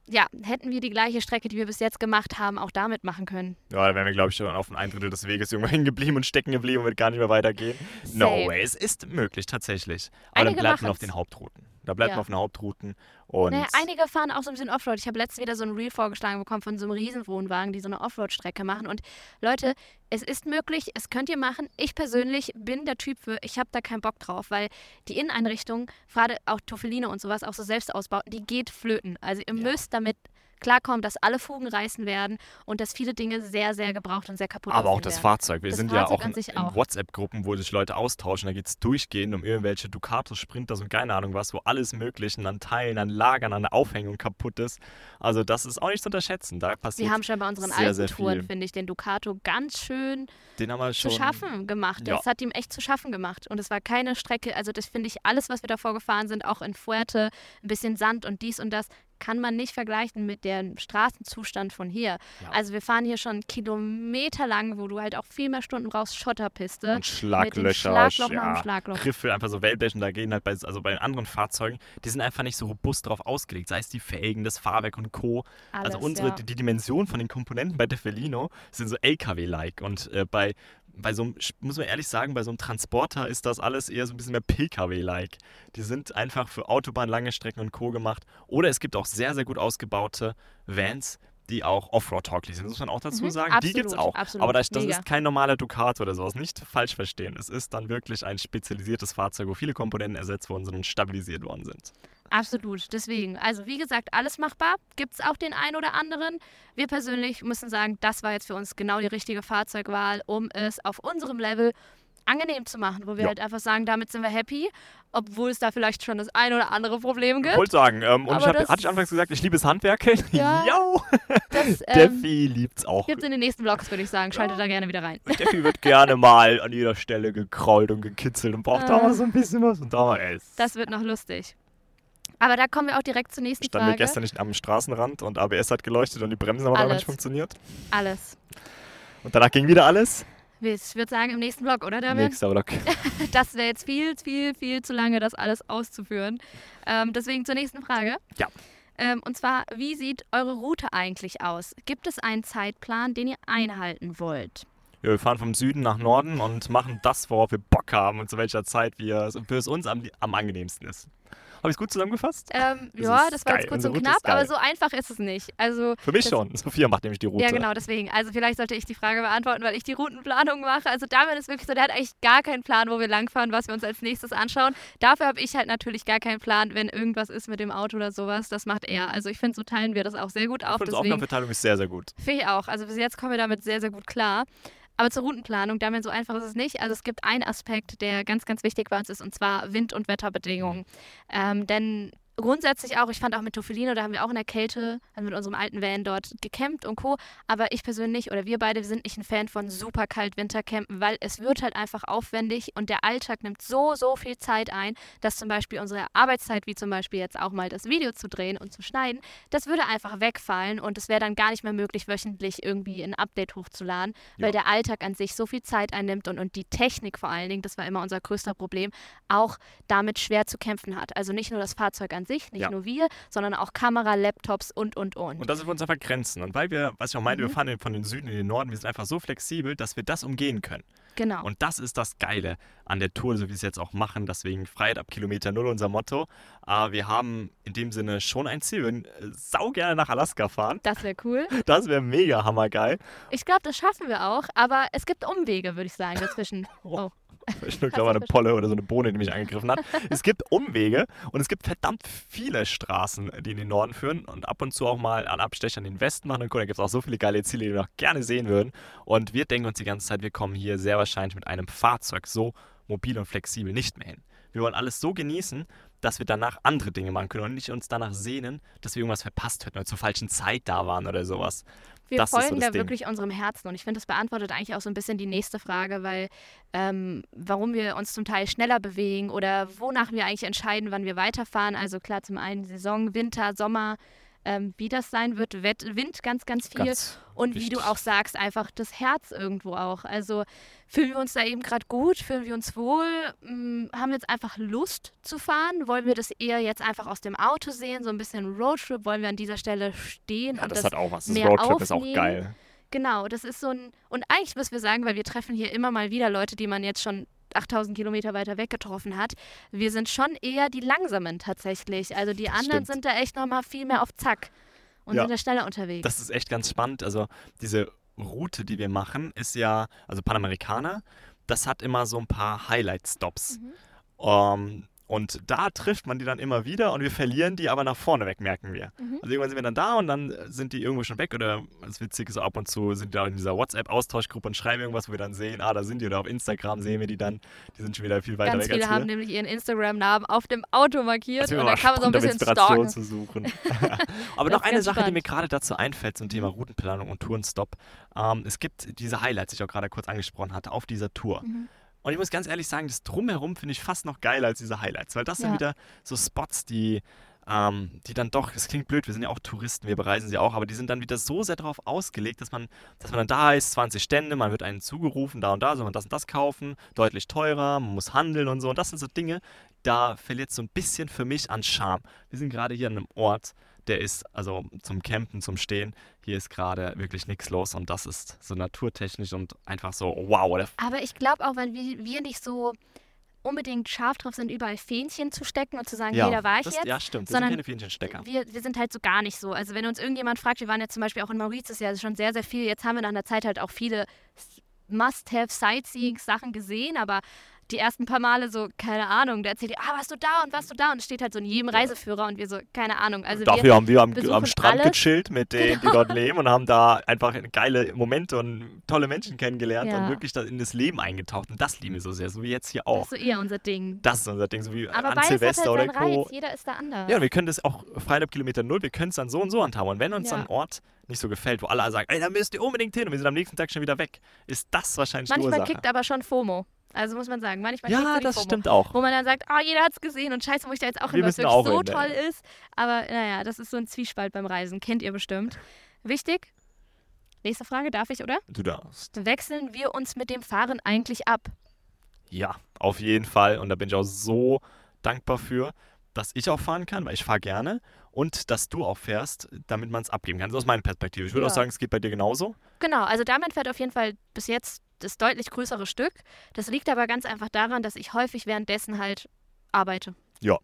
ja, hätten wir die gleiche Strecke, die wir bis jetzt gemacht haben, auch damit machen können.
Ja, da wären wir, glaube ich, schon auf ein Drittel des Weges irgendwo (laughs) hängen geblieben und stecken geblieben und wird gar nicht mehr weitergehen. No
Safe.
way, es ist möglich, tatsächlich. Aber
Einige
dann bleibt man auf den Hauptrouten. Da bleibt
Ja.
man auf den Hauptrouten. Und
Naja, einige fahren auch so ein bisschen Offroad. Ich habe letztens wieder so ein Reel vorgeschlagen bekommen von so einem Riesenwohnwagen, die so eine Offroad-Strecke machen. Und Leute, es ist möglich, es könnt ihr machen. Ich persönlich bin der Typ für, ich habe da keinen Bock drauf, weil die Inneneinrichtung, gerade auch Toffeline und sowas, auch so Selbstausbauten, die geht flöten. Also ihr müsst damit klarkommen, dass alle Fugen reißen werden und dass viele Dinge sehr, sehr gebraucht und sehr kaputt
aber auch das
werden.
Fahrzeug. Wir
Das
sind
Fahrzeug
ja auch in, in. WhatsApp-Gruppen, wo sich Leute austauschen. Da geht es durchgehend um irgendwelche Ducatos, Sprinters und keine Ahnung was, wo alles Mögliche an Teilen, an Lagern, an der Aufhängung kaputt ist. Also das ist auch nicht zu unterschätzen. Da passiert
Wir haben schon bei unseren
sehr,
alten Touren, finde ich, den Ducato ganz schön
schon
zu schaffen gemacht.
ja.
Das hat ihm echt zu schaffen gemacht. Und es war keine Strecke, also das finde ich, alles, was wir davor gefahren sind, auch in Fuerte, ein bisschen Sand und dies und das, kann man nicht vergleichen mit dem Straßenzustand von hier.
Ja.
Also wir fahren hier schon Kilometer lang, wo du halt auch viel mehr Stunden brauchst, Schotterpiste.
und Schlaglöcher,
Schlagloch
ja,
Schlagloch.
Griffel, einfach so Wellblech und da gehen halt bei, also bei den anderen Fahrzeugen, die sind einfach nicht so robust drauf ausgelegt, sei es die Felgen, das Fahrwerk und Co.
Alles,
also unsere,
ja.
die, die Dimension von den Komponenten bei Defelino sind so LKW-like und äh, bei, bei so einem, muss man ehrlich sagen, bei so einem Transporter ist das alles eher so ein bisschen mehr PKW-like. Die sind einfach für Autobahn, lange Strecken und Co. gemacht. Oder es gibt auch sehr, sehr gut ausgebaute Vans, die auch Offroad-tauglich sind, das muss man auch dazu
Mhm,
sagen. die gibt es
absolut,
auch.
absolut,
Aber das, das ist kein normaler Ducato oder sowas. Nicht falsch verstehen. Es ist dann wirklich ein spezialisiertes Fahrzeug, wo viele Komponenten ersetzt worden sind und stabilisiert worden sind.
Absolut, deswegen. Also wie gesagt, alles machbar. Gibt es auch den einen oder anderen. Wir persönlich müssen sagen, das war jetzt für uns genau die richtige Fahrzeugwahl, um es auf unserem Level angenehm zu machen, wo wir
Ja.
halt einfach sagen, damit sind wir happy, obwohl es da vielleicht schon das ein oder andere Problem
Ich
gibt.
wollte sagen, ähm, und ich
Aber
hab,
das-
hatte ich anfangs gesagt, ich liebe das Handwerken. (laughs)
Ja. Das (laughs) ähm,
Steffi liebt's auch.
gibt es in den nächsten Vlogs, würde ich sagen. Schaltet da gerne wieder rein.
Steffi wird gerne mal an jeder Stelle gekrault und gekitzelt und braucht da
Ah.
mal so ein bisschen was und da mal es.
Das wird noch lustig. Aber da kommen wir auch direkt zur nächsten
Standen wir
Frage.
gestern nicht am Straßenrand und ABS hat geleuchtet und die Bremsen haben aber nicht funktioniert.
Alles.
Und danach ging wieder alles.
Ich würde sagen, im nächsten Vlog, oder David?
Nächster Block. (laughs)
Das wäre jetzt viel, viel, viel zu lange, das alles auszuführen. Ähm, deswegen zur nächsten Frage.
Ja.
Ähm, und zwar, wie sieht eure Route eigentlich aus? Gibt es einen Zeitplan, den ihr einhalten wollt?
Ja, wir fahren vom Süden nach Norden und machen das, worauf wir Bock haben und zu welcher Zeit wir, für es uns am, am angenehmsten ist. Habe ich es gut zusammengefasst?
Ähm, ja, das war
geil.
jetzt kurz
Unsere
und knapp, aber so einfach ist es nicht. Also,
Für mich schon. (laughs) Sophia macht nämlich die Route.
ja, genau, deswegen. Also, vielleicht sollte ich die Frage beantworten, weil ich die Routenplanung mache. Also, David ist wirklich so, der hat eigentlich gar keinen Plan, wo wir langfahren, was wir uns als nächstes anschauen. Dafür habe ich halt natürlich gar keinen Plan, wenn irgendwas ist mit dem Auto oder sowas. Das macht er. Also, ich finde, so teilen wir das auch sehr gut auf.
Für uns
Deswegen
Aufgabenverteilung ist sehr, sehr gut.
Finde ich auch. Also bis jetzt kommen wir damit sehr, sehr gut klar. Aber zur Routenplanung, damit so einfach ist es nicht. Also es gibt einen Aspekt, der ganz, ganz wichtig bei uns ist, und zwar Wind- und Wetterbedingungen. Ähm, denn grundsätzlich auch, ich fand auch mit Tofelino, da haben wir auch in der Kälte, haben mit unserem alten Van dort gecampt und Co. Aber ich persönlich oder wir beide, wir sind nicht ein Fan von super kalt Wintercampen, weil es wird halt einfach aufwendig und der Alltag nimmt so, so viel Zeit ein, dass zum Beispiel unsere Arbeitszeit, wie zum Beispiel jetzt auch mal das Video zu drehen und zu schneiden, das würde einfach wegfallen und es wäre dann gar nicht mehr möglich, wöchentlich irgendwie ein Update hochzuladen, weil
Ja.
der Alltag an sich so viel Zeit einnimmt und, und die Technik vor allen Dingen, das war immer unser größter Problem, auch damit schwer zu kämpfen hat. Also nicht nur das Fahrzeug an sich, nicht
Ja.
nur wir, sondern auch Kamera, Laptops und, und, und.
Und das sind für uns einfach Grenzen. Und weil wir, was ich auch meinte, wir
Mhm.
fahren von den Süden in den Norden, wir sind einfach so flexibel, dass wir das umgehen können.
genau.
Und das ist das Geile an der Tour, so wie wir es jetzt auch machen. Deswegen Freiheit ab Kilometer Null unser Motto. Aber wir haben in dem Sinne schon ein Ziel. Wir würden äh, sau gerne nach Alaska fahren.
das wäre cool. (laughs)
Das wäre mega hammergeil.
Ich glaube, das schaffen wir auch, aber es gibt Umwege, würde ich sagen, dazwischen. (laughs) Oh. (laughs)
Ich nur glaube eine Polle oder so eine Bohne, die mich angegriffen hat. Es gibt Umwege und es gibt verdammt viele Straßen, die in den Norden führen und ab und zu auch mal an Abstechern in den Westen machen. Und da gibt es auch so viele geile Ziele, die wir noch gerne sehen würden. Und wir denken uns die ganze Zeit, wir kommen hier sehr wahrscheinlich mit einem Fahrzeug so mobil und flexibel nicht mehr hin. Wir wollen alles so genießen, dass wir danach andere Dinge machen können und nicht uns danach sehnen, dass wir irgendwas verpasst hätten oder zur falschen Zeit da waren oder sowas.
Wir
Das so
folgen
das
da
Ding.
wirklich unserem Herzen und ich finde, das beantwortet eigentlich auch so ein bisschen die nächste Frage, weil ähm, warum wir uns zum Teil schneller bewegen oder wonach wir eigentlich entscheiden, wann wir weiterfahren. Also klar, zum einen Saison, Winter, Sommer, ähm, wie das sein wird, Wett, Wind ganz, ganz viel.
Ganz
und wie du
wichtig.
auch sagst, einfach das Herz irgendwo auch. Also fühlen wir uns da eben gerade gut, fühlen wir uns wohl, Mm, haben wir jetzt einfach Lust zu fahren? Wollen wir das eher jetzt einfach aus dem Auto sehen, so ein bisschen Roadtrip? Wollen wir an dieser Stelle stehen
Ja,
und
das,
das
hat auch was. Das Roadtrip ist auch
aufnehmen.
geil.
Genau, das ist so ein. Und eigentlich müssen wir sagen, weil wir treffen hier immer mal wieder Leute, die man jetzt schon 8000 Kilometer weiter weg getroffen hat. Wir sind schon eher die Langsamen tatsächlich. Also die anderen
stimmt.
sind da echt nochmal viel mehr auf Zack und
Ja.
sind da schneller unterwegs.
Das ist echt ganz spannend. Also diese Route, die wir machen, ist ja, also Panamericana, das hat immer so ein paar Highlight-Stops.
Mhm.
Ähm, und da trifft man die dann immer wieder und wir verlieren die aber nach vorne weg, merken wir.
Mhm.
Also irgendwann sind wir dann da und dann äh, sind die irgendwo schon weg oder das Witzige ist so ab und zu sind die da in dieser WhatsApp-Austauschgruppe und schreiben irgendwas, wo wir dann sehen, ah, da sind die oder auf Instagram sehen wir die dann, die sind schon wieder viel weiter
Ganz
weg
viele
als
haben
wir.
nämlich ihren Instagram-Namen auf dem Auto markiert
Das
und da kann man so ein
spannend,
bisschen
Inspiration
stalken.
zu suchen. (laughs) (laughs) Aber noch eine Sache, die mir
spannend.
gerade dazu einfällt zum Thema Routenplanung und Tourenstop. Ähm, es gibt diese Highlights, die ich auch gerade kurz angesprochen hatte, auf dieser Tour.
Mhm.
Und ich muss ganz ehrlich sagen, das Drumherum finde ich fast noch geiler als diese Highlights, weil das sind
Ja.
wieder so Spots, die, ähm, die dann doch, es klingt blöd, wir sind ja auch Touristen, wir bereisen sie auch, aber die sind dann wieder so sehr darauf ausgelegt, dass man, dass man dann da ist, 20 Stände, man wird einen zugerufen, da und da soll man das und das kaufen, deutlich teurer, man muss handeln und so. Und das sind so Dinge, da verliert so ein bisschen für mich an Charme. Wir sind gerade hier an einem Ort, der ist, also zum Campen, zum Stehen, hier ist gerade wirklich nichts los und das ist so naturtechnisch und einfach so, wow,
Aber ich glaube auch, wenn wir, nicht so unbedingt scharf drauf sind, überall Fähnchen zu stecken und zu sagen, hey, da war ich
das,
jetzt.
Ja, stimmt. Wir
sondern
sind keine Fähnchenstecker.
Wir, wir sind halt so gar nicht so. Also wenn uns irgendjemand fragt, wir waren jetzt zum Beispiel auch in Mauritius ja schon sehr, sehr viel. Jetzt haben wir nach einer Zeit halt auch viele Must-have Sightseeing-Sachen gesehen, aber die ersten paar Male so, keine Ahnung, da erzählt ihr, ah, warst du da und warst du da und es steht halt so in jedem Reiseführer und wir so, keine Ahnung. Also
Dafür
wir,
haben wir am, am Strand
alles.
gechillt mit denen, die dort leben und haben da einfach geile Momente und tolle Menschen kennengelernt
Ja.
und wirklich in das Leben eingetaucht. Und das lieben wir so sehr, so wie jetzt hier
das
auch.
ist so eher unser Ding.
Das ist unser Ding, so wie
Aber
an Silvester oder
halt seinen
Co.
Reiz, jeder ist da anders.
Ja, und wir können das auch frei ab Kilometer Null, wir können es dann so und so handhaben. Und wenn uns
Ja.
ein Ort nicht so gefällt, wo alle sagen, ey, da müsst ihr unbedingt hin und wir sind am nächsten Tag schon wieder weg, ist das wahrscheinlich
Manchmal kickt aber schon FOMO. Also muss man sagen, manchmal so
ja,
die
das
FOMO.
stimmt auch.
Wo man dann sagt, oh, jeder hat's gesehen und scheiße, muss ich da jetzt auch hin, was wirklich
auch
so
hin,
toll
ja.
ist. Aber naja, das ist so ein Zwiespalt beim Reisen. Kennt ihr bestimmt. Wichtig. Nächste Frage, darf ich, oder?
Du darfst.
Wechseln wir uns mit dem Fahren eigentlich ab?
Ja, auf jeden Fall. Und da bin ich auch so dankbar für, dass ich auch fahren kann, weil ich fahre gerne. Und dass du auch fährst, damit man es abgeben kann. Das ist aus meiner Perspektive. Ich würde
Ja.
auch sagen, es geht bei dir genauso.
Genau, also damit fährt auf jeden Fall bis jetzt das deutlich größere Stück. Das liegt aber ganz einfach daran, dass ich häufig währenddessen halt arbeite.
Ja.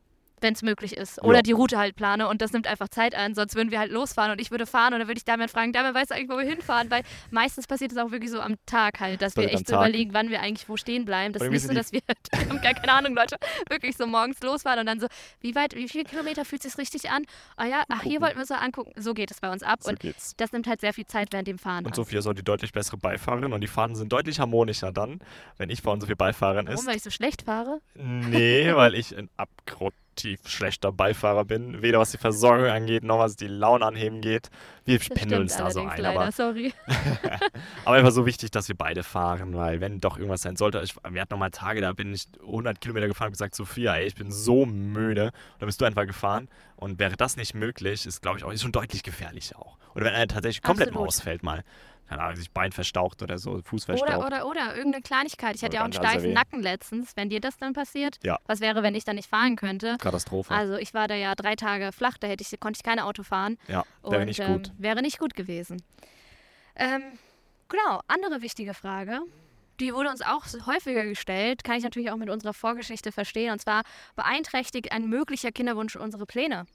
Wenn es möglich ist. Oder
Ja.
die Route halt plane und das nimmt einfach Zeit an, sonst würden wir halt losfahren und ich würde fahren und dann würde ich Damian fragen, Damian, weißt du eigentlich, wo wir hinfahren? Weil meistens passiert es auch wirklich so am Tag halt, dass wir echt so
Tag.
überlegen, wann wir eigentlich wo stehen bleiben. Das ist nicht so, dass wir, (laughs) wir haben gar keine Ahnung, Leute, wirklich so morgens losfahren und dann so, wie weit, wie viele Kilometer fühlt sich richtig an? Ah ja, ach, hier wollten wir so angucken. So geht es bei uns ab
So
und
geht's.
das nimmt halt sehr viel Zeit während dem Fahren
Und
an.
Sophia ist auch die deutlich bessere Beifahrerin und die Fahrten sind deutlich harmonischer dann, wenn ich vorhin so viel Beifahrerin
Warum,
ist.
weil ich so schlecht fahre?
Nee, weil ich ein (laughs) abgrundtief schlechter Beifahrer bin. Weder was die Versorgung angeht, noch was die Laune anheben geht. Wir
Das
pendeln uns da so ein.
leider,
Aber,
sorry. (laughs) (laughs)
aber einfach so wichtig, dass wir beide fahren, weil wenn doch irgendwas sein sollte, ich, wir hatten noch mal Tage, da bin ich 100 Kilometer gefahren und gesagt, Sophia, ey, ich bin so müde. Und dann bist du einfach gefahren. Und wäre das nicht möglich, ist, glaube ich, auch ist schon deutlich gefährlich auch. Oder wenn einer tatsächlich komplett mal ausfällt mal, keine Ahnung, sich Bein verstaucht oder so, Fuß verstaucht.
Oder, oder, oder, irgendeine Kleinigkeit. Ich hatte ja auch einen
ganz
steifen. Nacken letztens. Wenn dir das dann passiert,
Ja.
was wäre, wenn ich dann nicht fahren könnte?
Katastrophe.
Also ich war da ja drei Tage flach, da hätte ich, konnte ich kein Auto fahren.
ja, wäre nicht
ähm,
gut.
wäre nicht gut gewesen. Ähm, genau, andere wichtige Frage. Die wurde uns auch häufiger gestellt, kann ich natürlich auch mit unserer Vorgeschichte verstehen. Und zwar beeinträchtigt ein möglicher Kinderwunsch unsere Pläne.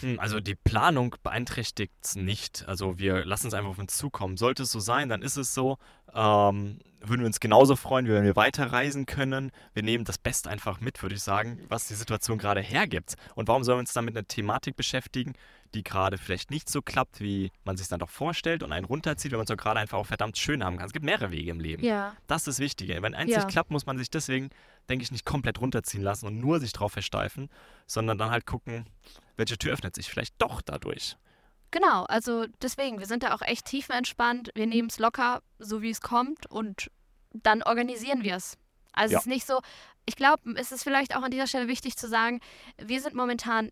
Hm, Also die Planung beeinträchtigt es nicht. Also wir lassen es einfach auf uns zukommen. Sollte es so sein, dann ist es so. Ähm, würden wir uns genauso freuen, wie wenn wir weiterreisen können. Wir nehmen das Beste einfach mit, würde ich sagen, was die Situation gerade hergibt. Und warum sollen wir uns dann mit einer Thematik beschäftigen, die gerade vielleicht nicht so klappt, wie man sich dann doch vorstellt und einen runterzieht, wenn man es doch gerade einfach auch verdammt schön haben kann. Es gibt mehrere Wege im Leben.
Ja.
Das ist das Wichtige. Wenn eins
Ja.
nicht klappt, muss man sich deswegen, denke ich, nicht komplett runterziehen lassen und nur sich drauf versteifen, sondern dann halt gucken, welche Tür öffnet sich vielleicht doch dadurch.
Genau, also deswegen, wir sind da auch echt tiefenentspannt. Wir nehmen es locker, so wie es kommt und dann organisieren wir es. Also
Ja.
es ist nicht so, ich glaube, es ist vielleicht auch an dieser Stelle wichtig zu sagen, wir sind momentan,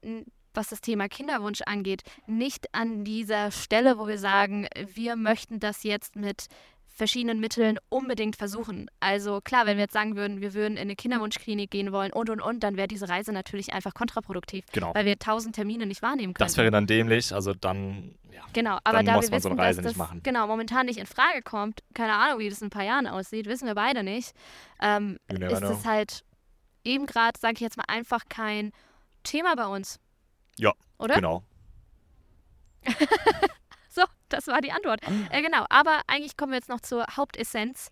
was das Thema Kinderwunsch angeht, nicht an dieser Stelle, wo wir sagen, wir möchten das jetzt mit verschiedenen Mitteln unbedingt versuchen. Also klar, wenn wir jetzt sagen würden, wir würden in eine Kinderwunschklinik gehen wollen und und und, dann wäre diese Reise natürlich einfach kontraproduktiv,
Genau.
weil wir tausend Termine nicht wahrnehmen können.
Das wäre dann dämlich, also dann, ja.
Genau, aber
Dann
da
muss
wir
man so
wissen,
eine Reise
dass
nicht
das
machen.
genau momentan nicht in Frage kommt, keine Ahnung, wie das in ein paar Jahren aussieht, wissen wir beide nicht, ähm, ist es halt eben gerade, sage ich jetzt mal, einfach kein Thema bei uns.
Ja,
Oder?
Genau. (laughs)
So, das war die Antwort. Äh, genau, aber eigentlich kommen wir jetzt noch zur Hauptessenz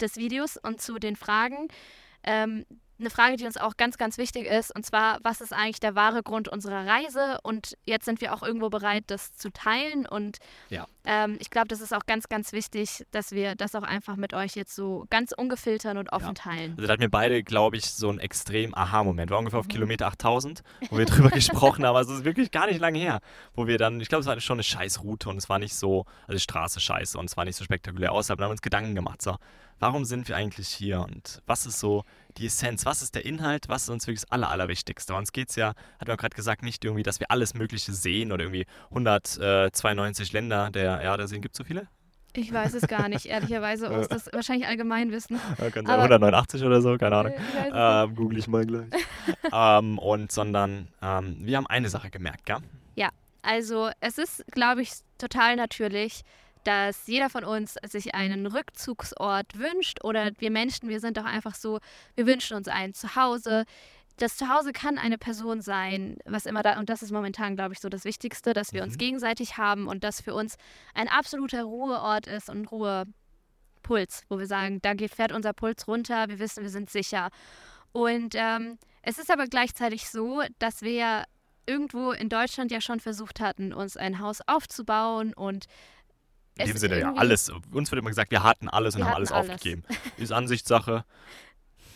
des Videos und zu den Fragen. Ähm, eine Frage, die uns auch ganz, ganz wichtig ist, und zwar, was ist eigentlich der wahre Grund unserer Reise? Und jetzt sind wir auch irgendwo bereit, das zu teilen. Und
Ja.
ähm, ich glaube, das ist auch ganz, ganz wichtig, dass wir das auch einfach mit euch jetzt so ganz ungefiltert und offen
Ja.
teilen.
Also da hatten wir beide, glaube ich, so einen extrem Aha-Moment. War ungefähr auf
Mhm.
Kilometer 8000, (laughs) wo wir drüber gesprochen haben. Also es ist wirklich gar nicht lange her. Wo wir dann, ich glaube, es war schon eine Scheißroute und es war nicht so, also Straße scheiße und es war nicht so spektakulär aus. Aber dann haben wir uns Gedanken gemacht, so, warum sind wir eigentlich hier und was ist so die Essenz, was ist der Inhalt, was ist uns wirklich das Aller, Allerwichtigste. Uns geht es ja, hat man gerade gesagt, nicht irgendwie, dass wir alles Mögliche sehen oder irgendwie 192 Länder der Erde sehen. Gibt es so viele?
Ich weiß es gar nicht, ehrlicherweise. (laughs) Ist das wahrscheinlich Allgemeinwissen.
Ja, kann
Aber-
189 oder so, keine Ahnung.
Äh.
Ähm, google ich mal gleich. (laughs) ähm, und sondern ähm, wir haben eine Sache gemerkt, gell?
Also es ist, glaube ich, total natürlich, dass jeder von uns sich einen Rückzugsort wünscht oder wir Menschen, wir sind doch einfach so, wir wünschen uns ein Zuhause. Das Zuhause kann eine Person sein, was immer da, und das ist momentan, glaube ich, so das Wichtigste, dass wir uns
Mhm.
gegenseitig haben und das für uns ein absoluter Ruheort ist und Ruhepuls, wo wir sagen, da fährt unser Puls runter, wir wissen, wir sind sicher. Und ähm, es ist aber gleichzeitig so, dass wir irgendwo in Deutschland ja schon versucht hatten, uns ein Haus aufzubauen und
In
es
dem Sinne ja alles. Uns wird immer gesagt, wir hatten alles und
Wir
haben
hatten
alles,
alles.
aufgegeben. Ist Ansichtssache.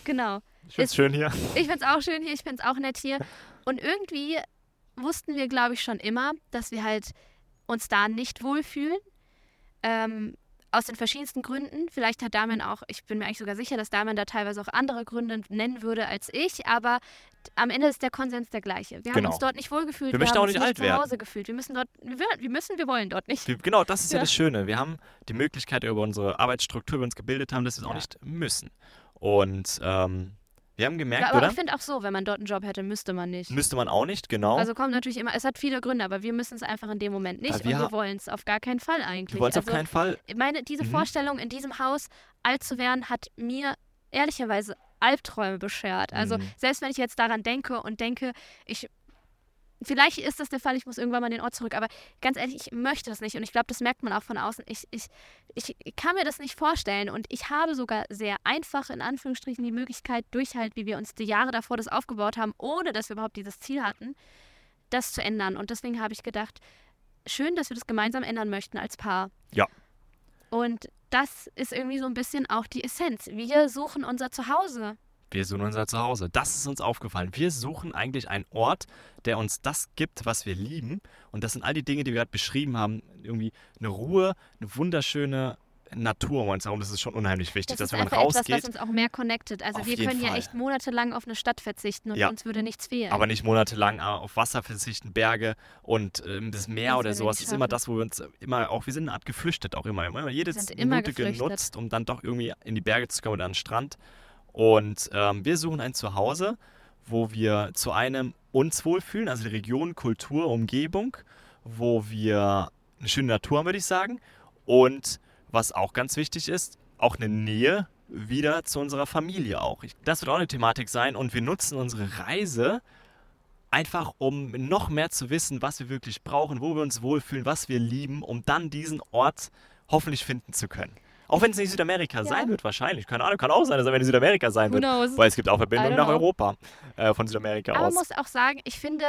Genau.
Ich find's
Ist-
schön hier.
Ich finde es auch schön hier, ich finde es auch nett hier. Und irgendwie wussten wir, glaube ich, schon immer, dass wir halt uns da nicht wohlfühlen. Ähm, aus den verschiedensten Gründen. Vielleicht hat Damian auch, ich bin mir eigentlich sogar sicher, dass Damian da teilweise auch andere Gründe nennen würde als ich, aber am Ende ist der Konsens der gleiche. Wir haben
Genau.
uns dort nicht wohlgefühlt,
Wir
wir, haben
auch
uns
nicht
nicht
alt
zu. Hause gefühlt. Wir müssen dort, wir, wir müssen, wir wollen dort nicht.
Genau, das ist ja.
Ja.
das Schöne. Wir haben die Möglichkeit über unsere Arbeitsstruktur, die wir uns gebildet haben, dass wir es auch
Ja.
nicht müssen. Und ähm, wir haben gemerkt,
Ja, aber
oder?
ich finde auch so, wenn man dort einen Job hätte, müsste man nicht.
Müsste man auch nicht, genau.
Also kommt natürlich immer, es hat viele Gründe, aber wir müssen es einfach in dem Moment nicht
wir
und wir wollen es auf gar keinen Fall eigentlich.
wir wollen es
also,
auf keinen Fall.
Ich meine, diese
Mhm.
Vorstellung, in diesem Haus alt zu werden, hat mir ehrlicherweise Albträume beschert. Also
Mhm.
selbst wenn ich jetzt daran denke und denke, ich vielleicht ist das der Fall, ich muss irgendwann mal den Ort zurück, aber ganz ehrlich, ich möchte das nicht und ich glaube, das merkt man auch von außen. Ich, ich, ich kann mir das nicht vorstellen und ich habe sogar sehr einfach in Anführungsstrichen die Möglichkeit, durch halt, wie wir uns die Jahre davor das aufgebaut haben, ohne dass wir überhaupt dieses Ziel hatten, das zu ändern. Und deswegen habe ich gedacht, schön, dass wir das gemeinsam ändern möchten als Paar.
Ja.
Und das ist irgendwie so ein bisschen auch die Essenz. Wir suchen unser Zuhause.
Wir suchen unser Zuhause. Das ist uns aufgefallen. Wir suchen eigentlich einen Ort, der uns das gibt, was wir lieben. Und das sind all die Dinge, die wir gerade beschrieben haben. Irgendwie eine Ruhe, eine wunderschöne Natur um uns herum, das ist schon unheimlich wichtig,
Das
dass
ist
wenn man rausgeht,
etwas, was uns auch mehr connectet. Also wir können ja
Fall.
echt monatelang auf eine Stadt verzichten und
Ja.
uns würde nichts fehlen.
aber nicht monatelang äh, auf Wasser verzichten, Berge und ähm, das Meer
Das
oder sowas
nicht
ist immer das, wo wir uns immer auch, wir sind eine Art geflüchtet auch immer. immer jede
immer
Minute
geflüchtet.
genutzt, um dann doch irgendwie in die Berge zu kommen oder an den Strand. Und ähm, wir suchen ein Zuhause, wo wir zu einem uns wohlfühlen, also die Region, Kultur, Umgebung, wo wir eine schöne Natur haben, würde ich sagen. Und was auch ganz wichtig ist, auch eine Nähe wieder zu unserer Familie auch. Das wird auch eine Thematik sein und wir nutzen unsere Reise einfach, um noch mehr zu wissen, was wir wirklich brauchen, wo wir uns wohlfühlen, was wir lieben, um dann diesen Ort hoffentlich finden zu können. Auch wenn es nicht Südamerika sein wird, wahrscheinlich. Keine Ahnung, kann auch sein, dass es am Ende Südamerika sein wird. Weil es gibt auch Verbindungen nach
know.
Europa äh, von Südamerika
aber
aus.
man muss auch sagen, ich finde,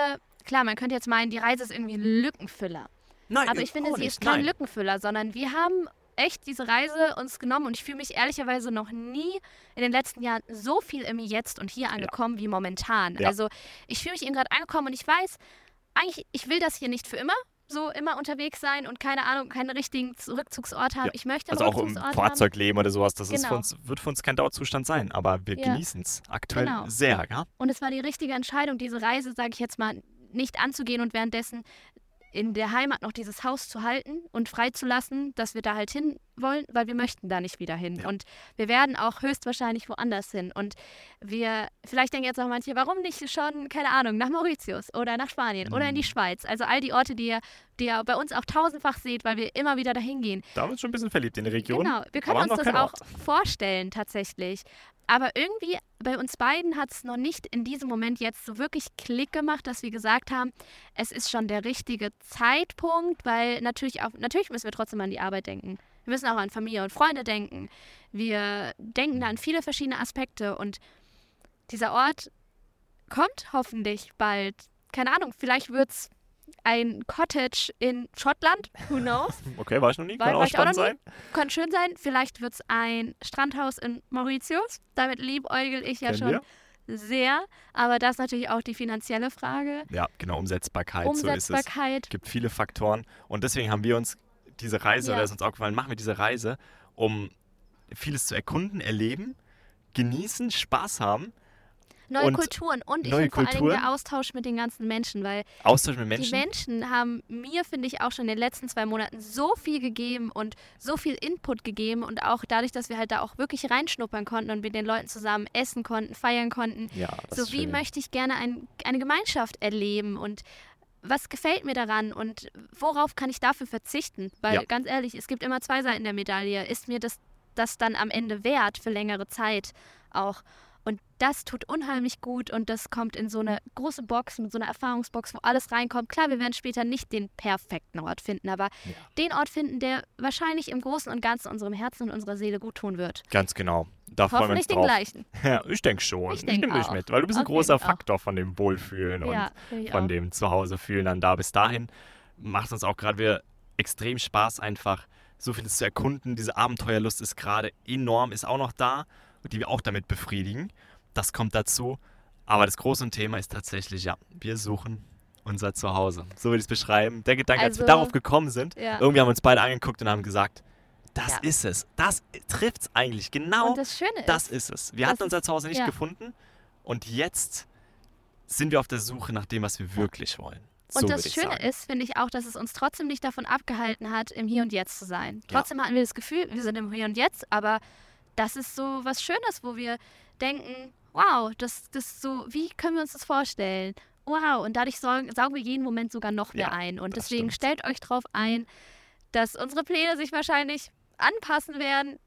klar, man könnte jetzt meinen, die Reise ist irgendwie ein Lückenfüller.
Nein,
Aber ich finde, sie ist kein
nein.
Lückenfüller, sondern wir haben echt diese Reise uns genommen und ich fühle mich ehrlicherweise noch nie in den letzten Jahren so viel im Jetzt und hier angekommen wie momentan.
Ja.
Also ich fühle mich eben gerade angekommen und ich weiß, eigentlich, ich will das hier nicht für immer so immer unterwegs sein und keine Ahnung, keinen richtigen Rückzugsort haben.
Ja.
Ich möchte einen
Also auch im
Rückzugsort haben.
Fahrzeugleben oder sowas, das
Genau.
uns, wird für uns kein Dauerzustand sein, aber wir
Ja.
genießen es aktuell
Genau.
sehr, ja?
Und es war die richtige Entscheidung, diese Reise, sage ich jetzt mal, nicht anzugehen und währenddessen in der Heimat noch dieses Haus zu halten und freizulassen, dass wir da halt hin wollen, weil wir möchten da nicht wieder hin.
Ja.
Und wir werden auch höchstwahrscheinlich woanders hin. Und wir, vielleicht denken jetzt auch manche, warum nicht schon, keine Ahnung, nach Mauritius oder nach Spanien oder in die
Mhm.
Schweiz. Also all die Orte, die ihr, die ihr bei uns auch tausendfach seht, weil wir immer wieder dahin gehen.
Da haben wir uns schon ein bisschen verliebt in die Region.
Genau, wir können uns das auch vorstellen tatsächlich. Aber irgendwie bei uns beiden hat es noch nicht in diesem Moment jetzt so wirklich Klick gemacht, dass wir gesagt haben, es ist schon der richtige Zeitpunkt, weil natürlich auch, natürlich müssen wir trotzdem an die Arbeit denken. Wir müssen auch an Familie und Freunde denken. Wir denken da an viele verschiedene Aspekte und dieser Ort kommt hoffentlich bald. Keine Ahnung, vielleicht wird es ein Cottage in Schottland, who knows? (laughs)
Okay, war ich noch nie, kann
war
auch spannend sein.
Kann schön sein. Vielleicht wird es ein Strandhaus in Mauritius. Damit liebäugel ich ja
Kennen
schon sehr. Aber das ist natürlich auch die finanzielle Frage.
Ja, genau, Umsetzbarkeit, so ist es.
Umsetzbarkeit.
gibt viele Faktoren und deswegen haben wir uns diese Reise,
Ja.
oder ist uns auch gefallen, machen wir diese Reise, um vieles zu erkunden, erleben, genießen, Spaß haben,
Neue
Und
Kulturen und ich finde vor allen Dingen
Kulturen.
der Austausch mit den ganzen Menschen, weil
Austausch mit
die
Menschen.
Menschen haben mir, finde ich, auch schon in den letzten zwei Monaten so viel gegeben und so viel Input gegeben und auch dadurch, dass wir halt da auch wirklich reinschnuppern konnten und mit den Leuten zusammen essen konnten, feiern konnten,
Ja,
so wie
schön.
möchte ich gerne ein, eine Gemeinschaft erleben und was gefällt mir daran und worauf kann ich dafür verzichten? Weil
Ja.
ganz ehrlich, es gibt immer zwei Seiten der Medaille. Ist mir das, das dann am Ende wert für längere Zeit auch? Und das tut unheimlich gut und das kommt in so eine große Box, mit so einer Erfahrungsbox, wo alles reinkommt. Klar, wir werden später nicht den perfekten Ort finden, aber
Ja.
den Ort finden, der wahrscheinlich im Großen und Ganzen unserem Herzen und unserer Seele gut tun wird.
Ganz genau. Da freuen wir uns
Hoffentlich den
drauf.
gleichen. (laughs)
Ja, ich denke schon.
Ich
Ich,
denk
nehme dich mit, weil du bist ein großer. Faktor von dem Wohlfühlen und
Ja, ich
von
auch.
dem Zuhausefühlen dann da bis dahin. Macht uns auch gerade wieder extrem Spaß, einfach so vieles zu erkunden. Diese Abenteuerlust ist gerade enorm, ist auch noch da, die wir auch damit befriedigen. Das kommt dazu. Aber das große Thema ist tatsächlich, ja, wir suchen unser Zuhause. So würde ich es beschreiben. Der Gedanke, als wir
Also,
darauf gekommen sind,
ja.
irgendwie haben wir uns beide angeguckt und haben gesagt, das
Ja.
ist es. Das trifft es eigentlich. Genau
Und das Schöne
das
ist,
ist es. Wir hatten unser
ist-
Zuhause nicht
ja.
gefunden und jetzt sind wir auf der Suche nach dem, was wir wirklich wollen. So
Und das Schöne
sagen.
ist, finde ich auch, dass es uns trotzdem nicht davon abgehalten hat, im Hier und Jetzt zu sein. Trotzdem hatten wir das Gefühl, wir sind im Hier und Jetzt, aber das ist so was Schönes, wo wir denken, wow, das, das so, wie können wir uns das vorstellen? Wow, und dadurch saugen, saugen wir jeden Moment sogar noch mehr
Ja,
ein. Und deswegen
stimmt.
stellt euch drauf ein, dass unsere Pläne sich wahrscheinlich anpassen werden.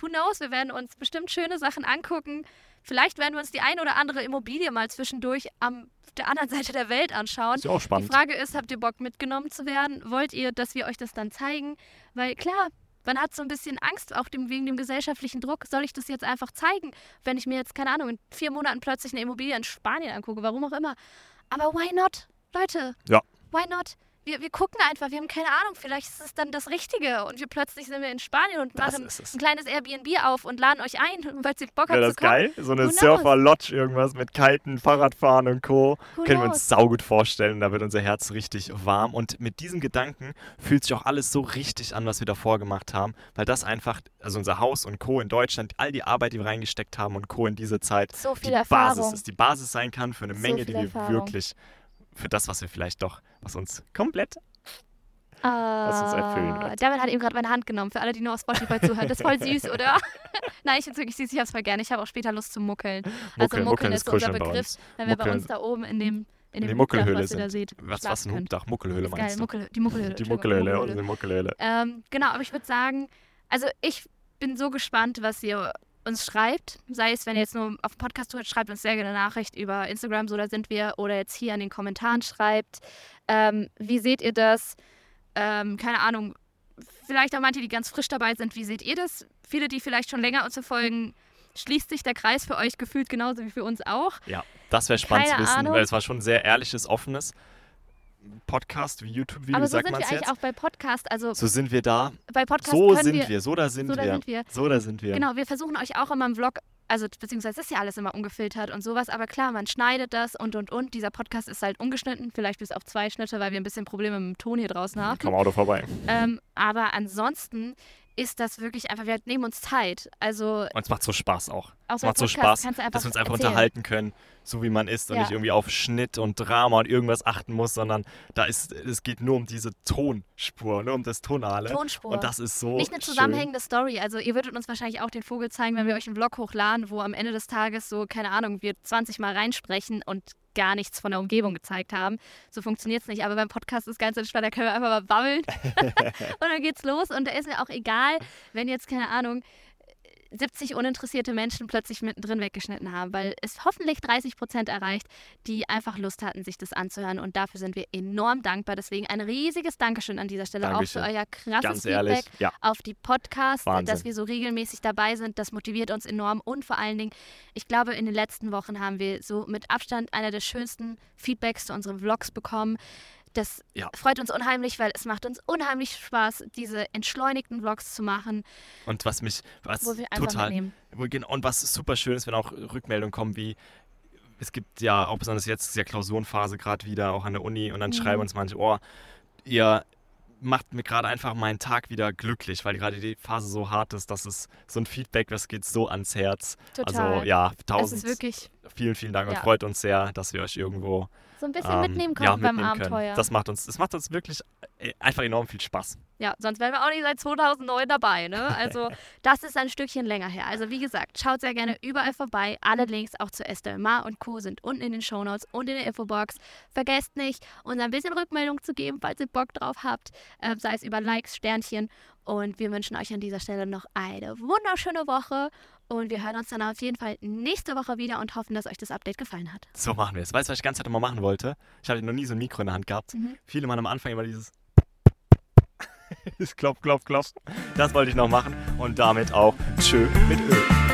Who knows, wir werden uns bestimmt schöne Sachen angucken. Vielleicht werden wir uns die ein oder andere Immobilie mal zwischendurch am der anderen (laughs) Seite der Welt anschauen.
Ist ja auch
Die
spannend.
Frage ist, habt ihr Bock mitgenommen zu werden? Wollt ihr, dass wir euch das dann zeigen? Weil klar, man hat so ein bisschen Angst, auch dem, wegen dem gesellschaftlichen Druck. Soll ich das jetzt einfach zeigen, wenn ich mir jetzt, keine Ahnung, in vier Monaten plötzlich eine Immobilie in Spanien angucke, warum auch immer. Aber why not? Leute,
Ja.
why not? Wir, wir gucken einfach, wir haben keine Ahnung, vielleicht ist es dann das Richtige und wir plötzlich sind wir in Spanien und
Das
machen ein kleines Airbnb auf und laden euch ein, (laughs) weil ihr Bock habt
Wäre
zu
das
kommen.
geil? So eine? Surfer-Lodge, irgendwas mit kalten Fahrradfahren und Co.
Who
Können wir
knows?
uns saugut vorstellen. Da wird unser Herz richtig warm. Und mit diesem Gedanken fühlt sich auch alles so richtig an, was wir davor gemacht haben. Weil das einfach, also unser Haus und Co. in Deutschland, all die Arbeit, die wir reingesteckt haben und Co. in diese Zeit,
So viel
die
Erfahrung.
Basis ist. Die Basis sein kann für eine
So
Menge, die wir
Erfahrung.
wirklich, für das, was wir vielleicht doch, was uns komplett
Ah,
uns erfüllen wird.
David hat eben gerade meine Hand genommen, für alle, die nur auf Spotify zuhören. Das ist voll süß, oder? (laughs) Nein, ich finde es wirklich süß, ich habe es voll gerne. Ich habe auch später Lust zu muckeln. Also
Muckeln,
Muckeln ist
ist
unser
bei
Begriff, wenn wir bei
Muckeln-
uns da oben in dem in
in die Muckelhöhle
was da
sind.
seht,
Was, was ein. Hubdach? Muckelhöhle
geil,
meinst du?
Muckel, die Muckelhöhle.
Die Muckelhöhle, unsere Muckelhöhle.
Ähm, genau, aber ich würde sagen, also ich bin so gespannt, was ihr uns schreibt. Sei es, wenn ihr jetzt nur auf dem Podcast hört, schreibt uns sehr gerne eine Nachricht über Instagram, so da sind wir, oder jetzt hier in den Kommentaren schreibt. Ähm, wie seht ihr das? Ähm, keine Ahnung, vielleicht auch manche, die ganz frisch dabei sind, wie seht ihr das? Viele, die vielleicht schon länger uns verfolgen, schließt sich der Kreis für euch gefühlt genauso wie für uns auch.
Ja, das wäre spannend
Keine
zu wissen,
Ahnung.
weil es war schon ein sehr ehrliches, offenes Podcast wie YouTube-Video,
Aber so
sagt
sind
man
wir
es
eigentlich
jetzt.
auch bei Podcast. Also
So sind wir da.
bei Podcast
So
können
sind
wir,
wir. So da sind
so da
wir.
sind wir.
So da sind wir.
Genau, wir versuchen euch auch immer im Vlog, also beziehungsweise ist ja alles immer ungefiltert und sowas, aber klar, man schneidet das und und und. Dieser Podcast ist halt ungeschnitten, vielleicht bis auf zwei Schnitte, weil wir ein bisschen Probleme mit dem Ton hier draußen haben.
Komm Auto vorbei.
Ähm, aber ansonsten ist das wirklich einfach, wir nehmen uns Zeit. Also
Und es macht so Spaß auch.
auch
Es macht so Spaß, dass wir uns einfach
erzählen.
unterhalten können, so wie man ist und
Ja.
nicht irgendwie auf Schnitt und Drama und irgendwas achten muss, sondern da ist, es geht nur um diese Tonspur, nur um das Tonale.
Tonspur.
Und das ist so
Nicht eine
schön.
zusammenhängende Story. Also ihr würdet uns wahrscheinlich auch den Vogel zeigen, wenn wir euch einen Vlog hochladen, wo am Ende des Tages so, keine Ahnung, wir 20 Mal reinsprechen und gar nichts von der Umgebung gezeigt haben. So funktioniert es nicht. Aber beim Podcast ist ganz entspannt, da können wir einfach mal babbeln. (laughs) und dann geht's los. Und da ist mir auch egal, wenn jetzt, keine Ahnung, 70 uninteressierte Menschen plötzlich mittendrin weggeschnitten haben, weil es hoffentlich 30 Prozent erreicht, die einfach Lust hatten, sich das anzuhören. Und dafür sind wir enorm dankbar. Deswegen ein riesiges Dankeschön an dieser Stelle auch für
Dankeschön.
euer krasses
Ganz
Feedback
ehrlich, ja.
auf die Podcasts,
Wahnsinn.
dass wir so regelmäßig dabei sind. Das motiviert uns enorm. Und vor allen Dingen, ich glaube, in den letzten Wochen haben wir so mit Abstand einer der schönsten Feedbacks zu unseren Vlogs bekommen. Das
Ja.
freut uns unheimlich, weil es macht uns unheimlich Spaß, diese entschleunigten Vlogs zu machen,
Und was mich, was
wo wir einfach
total,
mitnehmen.
Und was super schön ist, wenn auch Rückmeldungen kommen wie, es gibt ja auch besonders jetzt ist ja Klausurenphase gerade wieder, auch an der Uni, und dann
Mhm.
schreiben uns manche, oh, ihr macht mir gerade einfach meinen Tag wieder glücklich, weil gerade die Phase so hart ist, dass es so ein Feedback, das geht so ans Herz.
Total.
Also ja,
es ist
tausend,
wirklich
vielen, vielen Dank und
Ja.
freut uns sehr, dass wir euch irgendwo
so ein bisschen
ähm,
mitnehmen
ja,
konnten beim
mitnehmen
Abenteuer.
können. Das macht uns, das macht uns wirklich äh, einfach enorm viel Spaß.
Ja, sonst wären wir auch nicht seit 2009 dabei, ne? (laughs) Also das ist ein Stückchen länger her. Also wie gesagt, schaut sehr gerne überall vorbei. Alle Links auch zu Estelle Mar und Co. sind unten in den Shownotes und in der Infobox. Vergesst nicht, uns ein bisschen Rückmeldung zu geben, falls ihr Bock drauf habt, äh, sei es über Likes, Sternchen. Und wir wünschen euch an dieser Stelle noch eine wunderschöne Woche. Und wir hören uns dann auf jeden Fall nächste Woche wieder und hoffen, dass euch das Update gefallen hat.
So machen wir es. Weißt du, was ich die ganze Zeit immer machen wollte? Ich hatte noch nie so ein Mikro in der Hand gehabt.
Mhm.
Viele machen am Anfang immer dieses (laughs) das Klopf, Klopf, Klopf. Das wollte ich noch machen und damit auch Tschö mit Ö.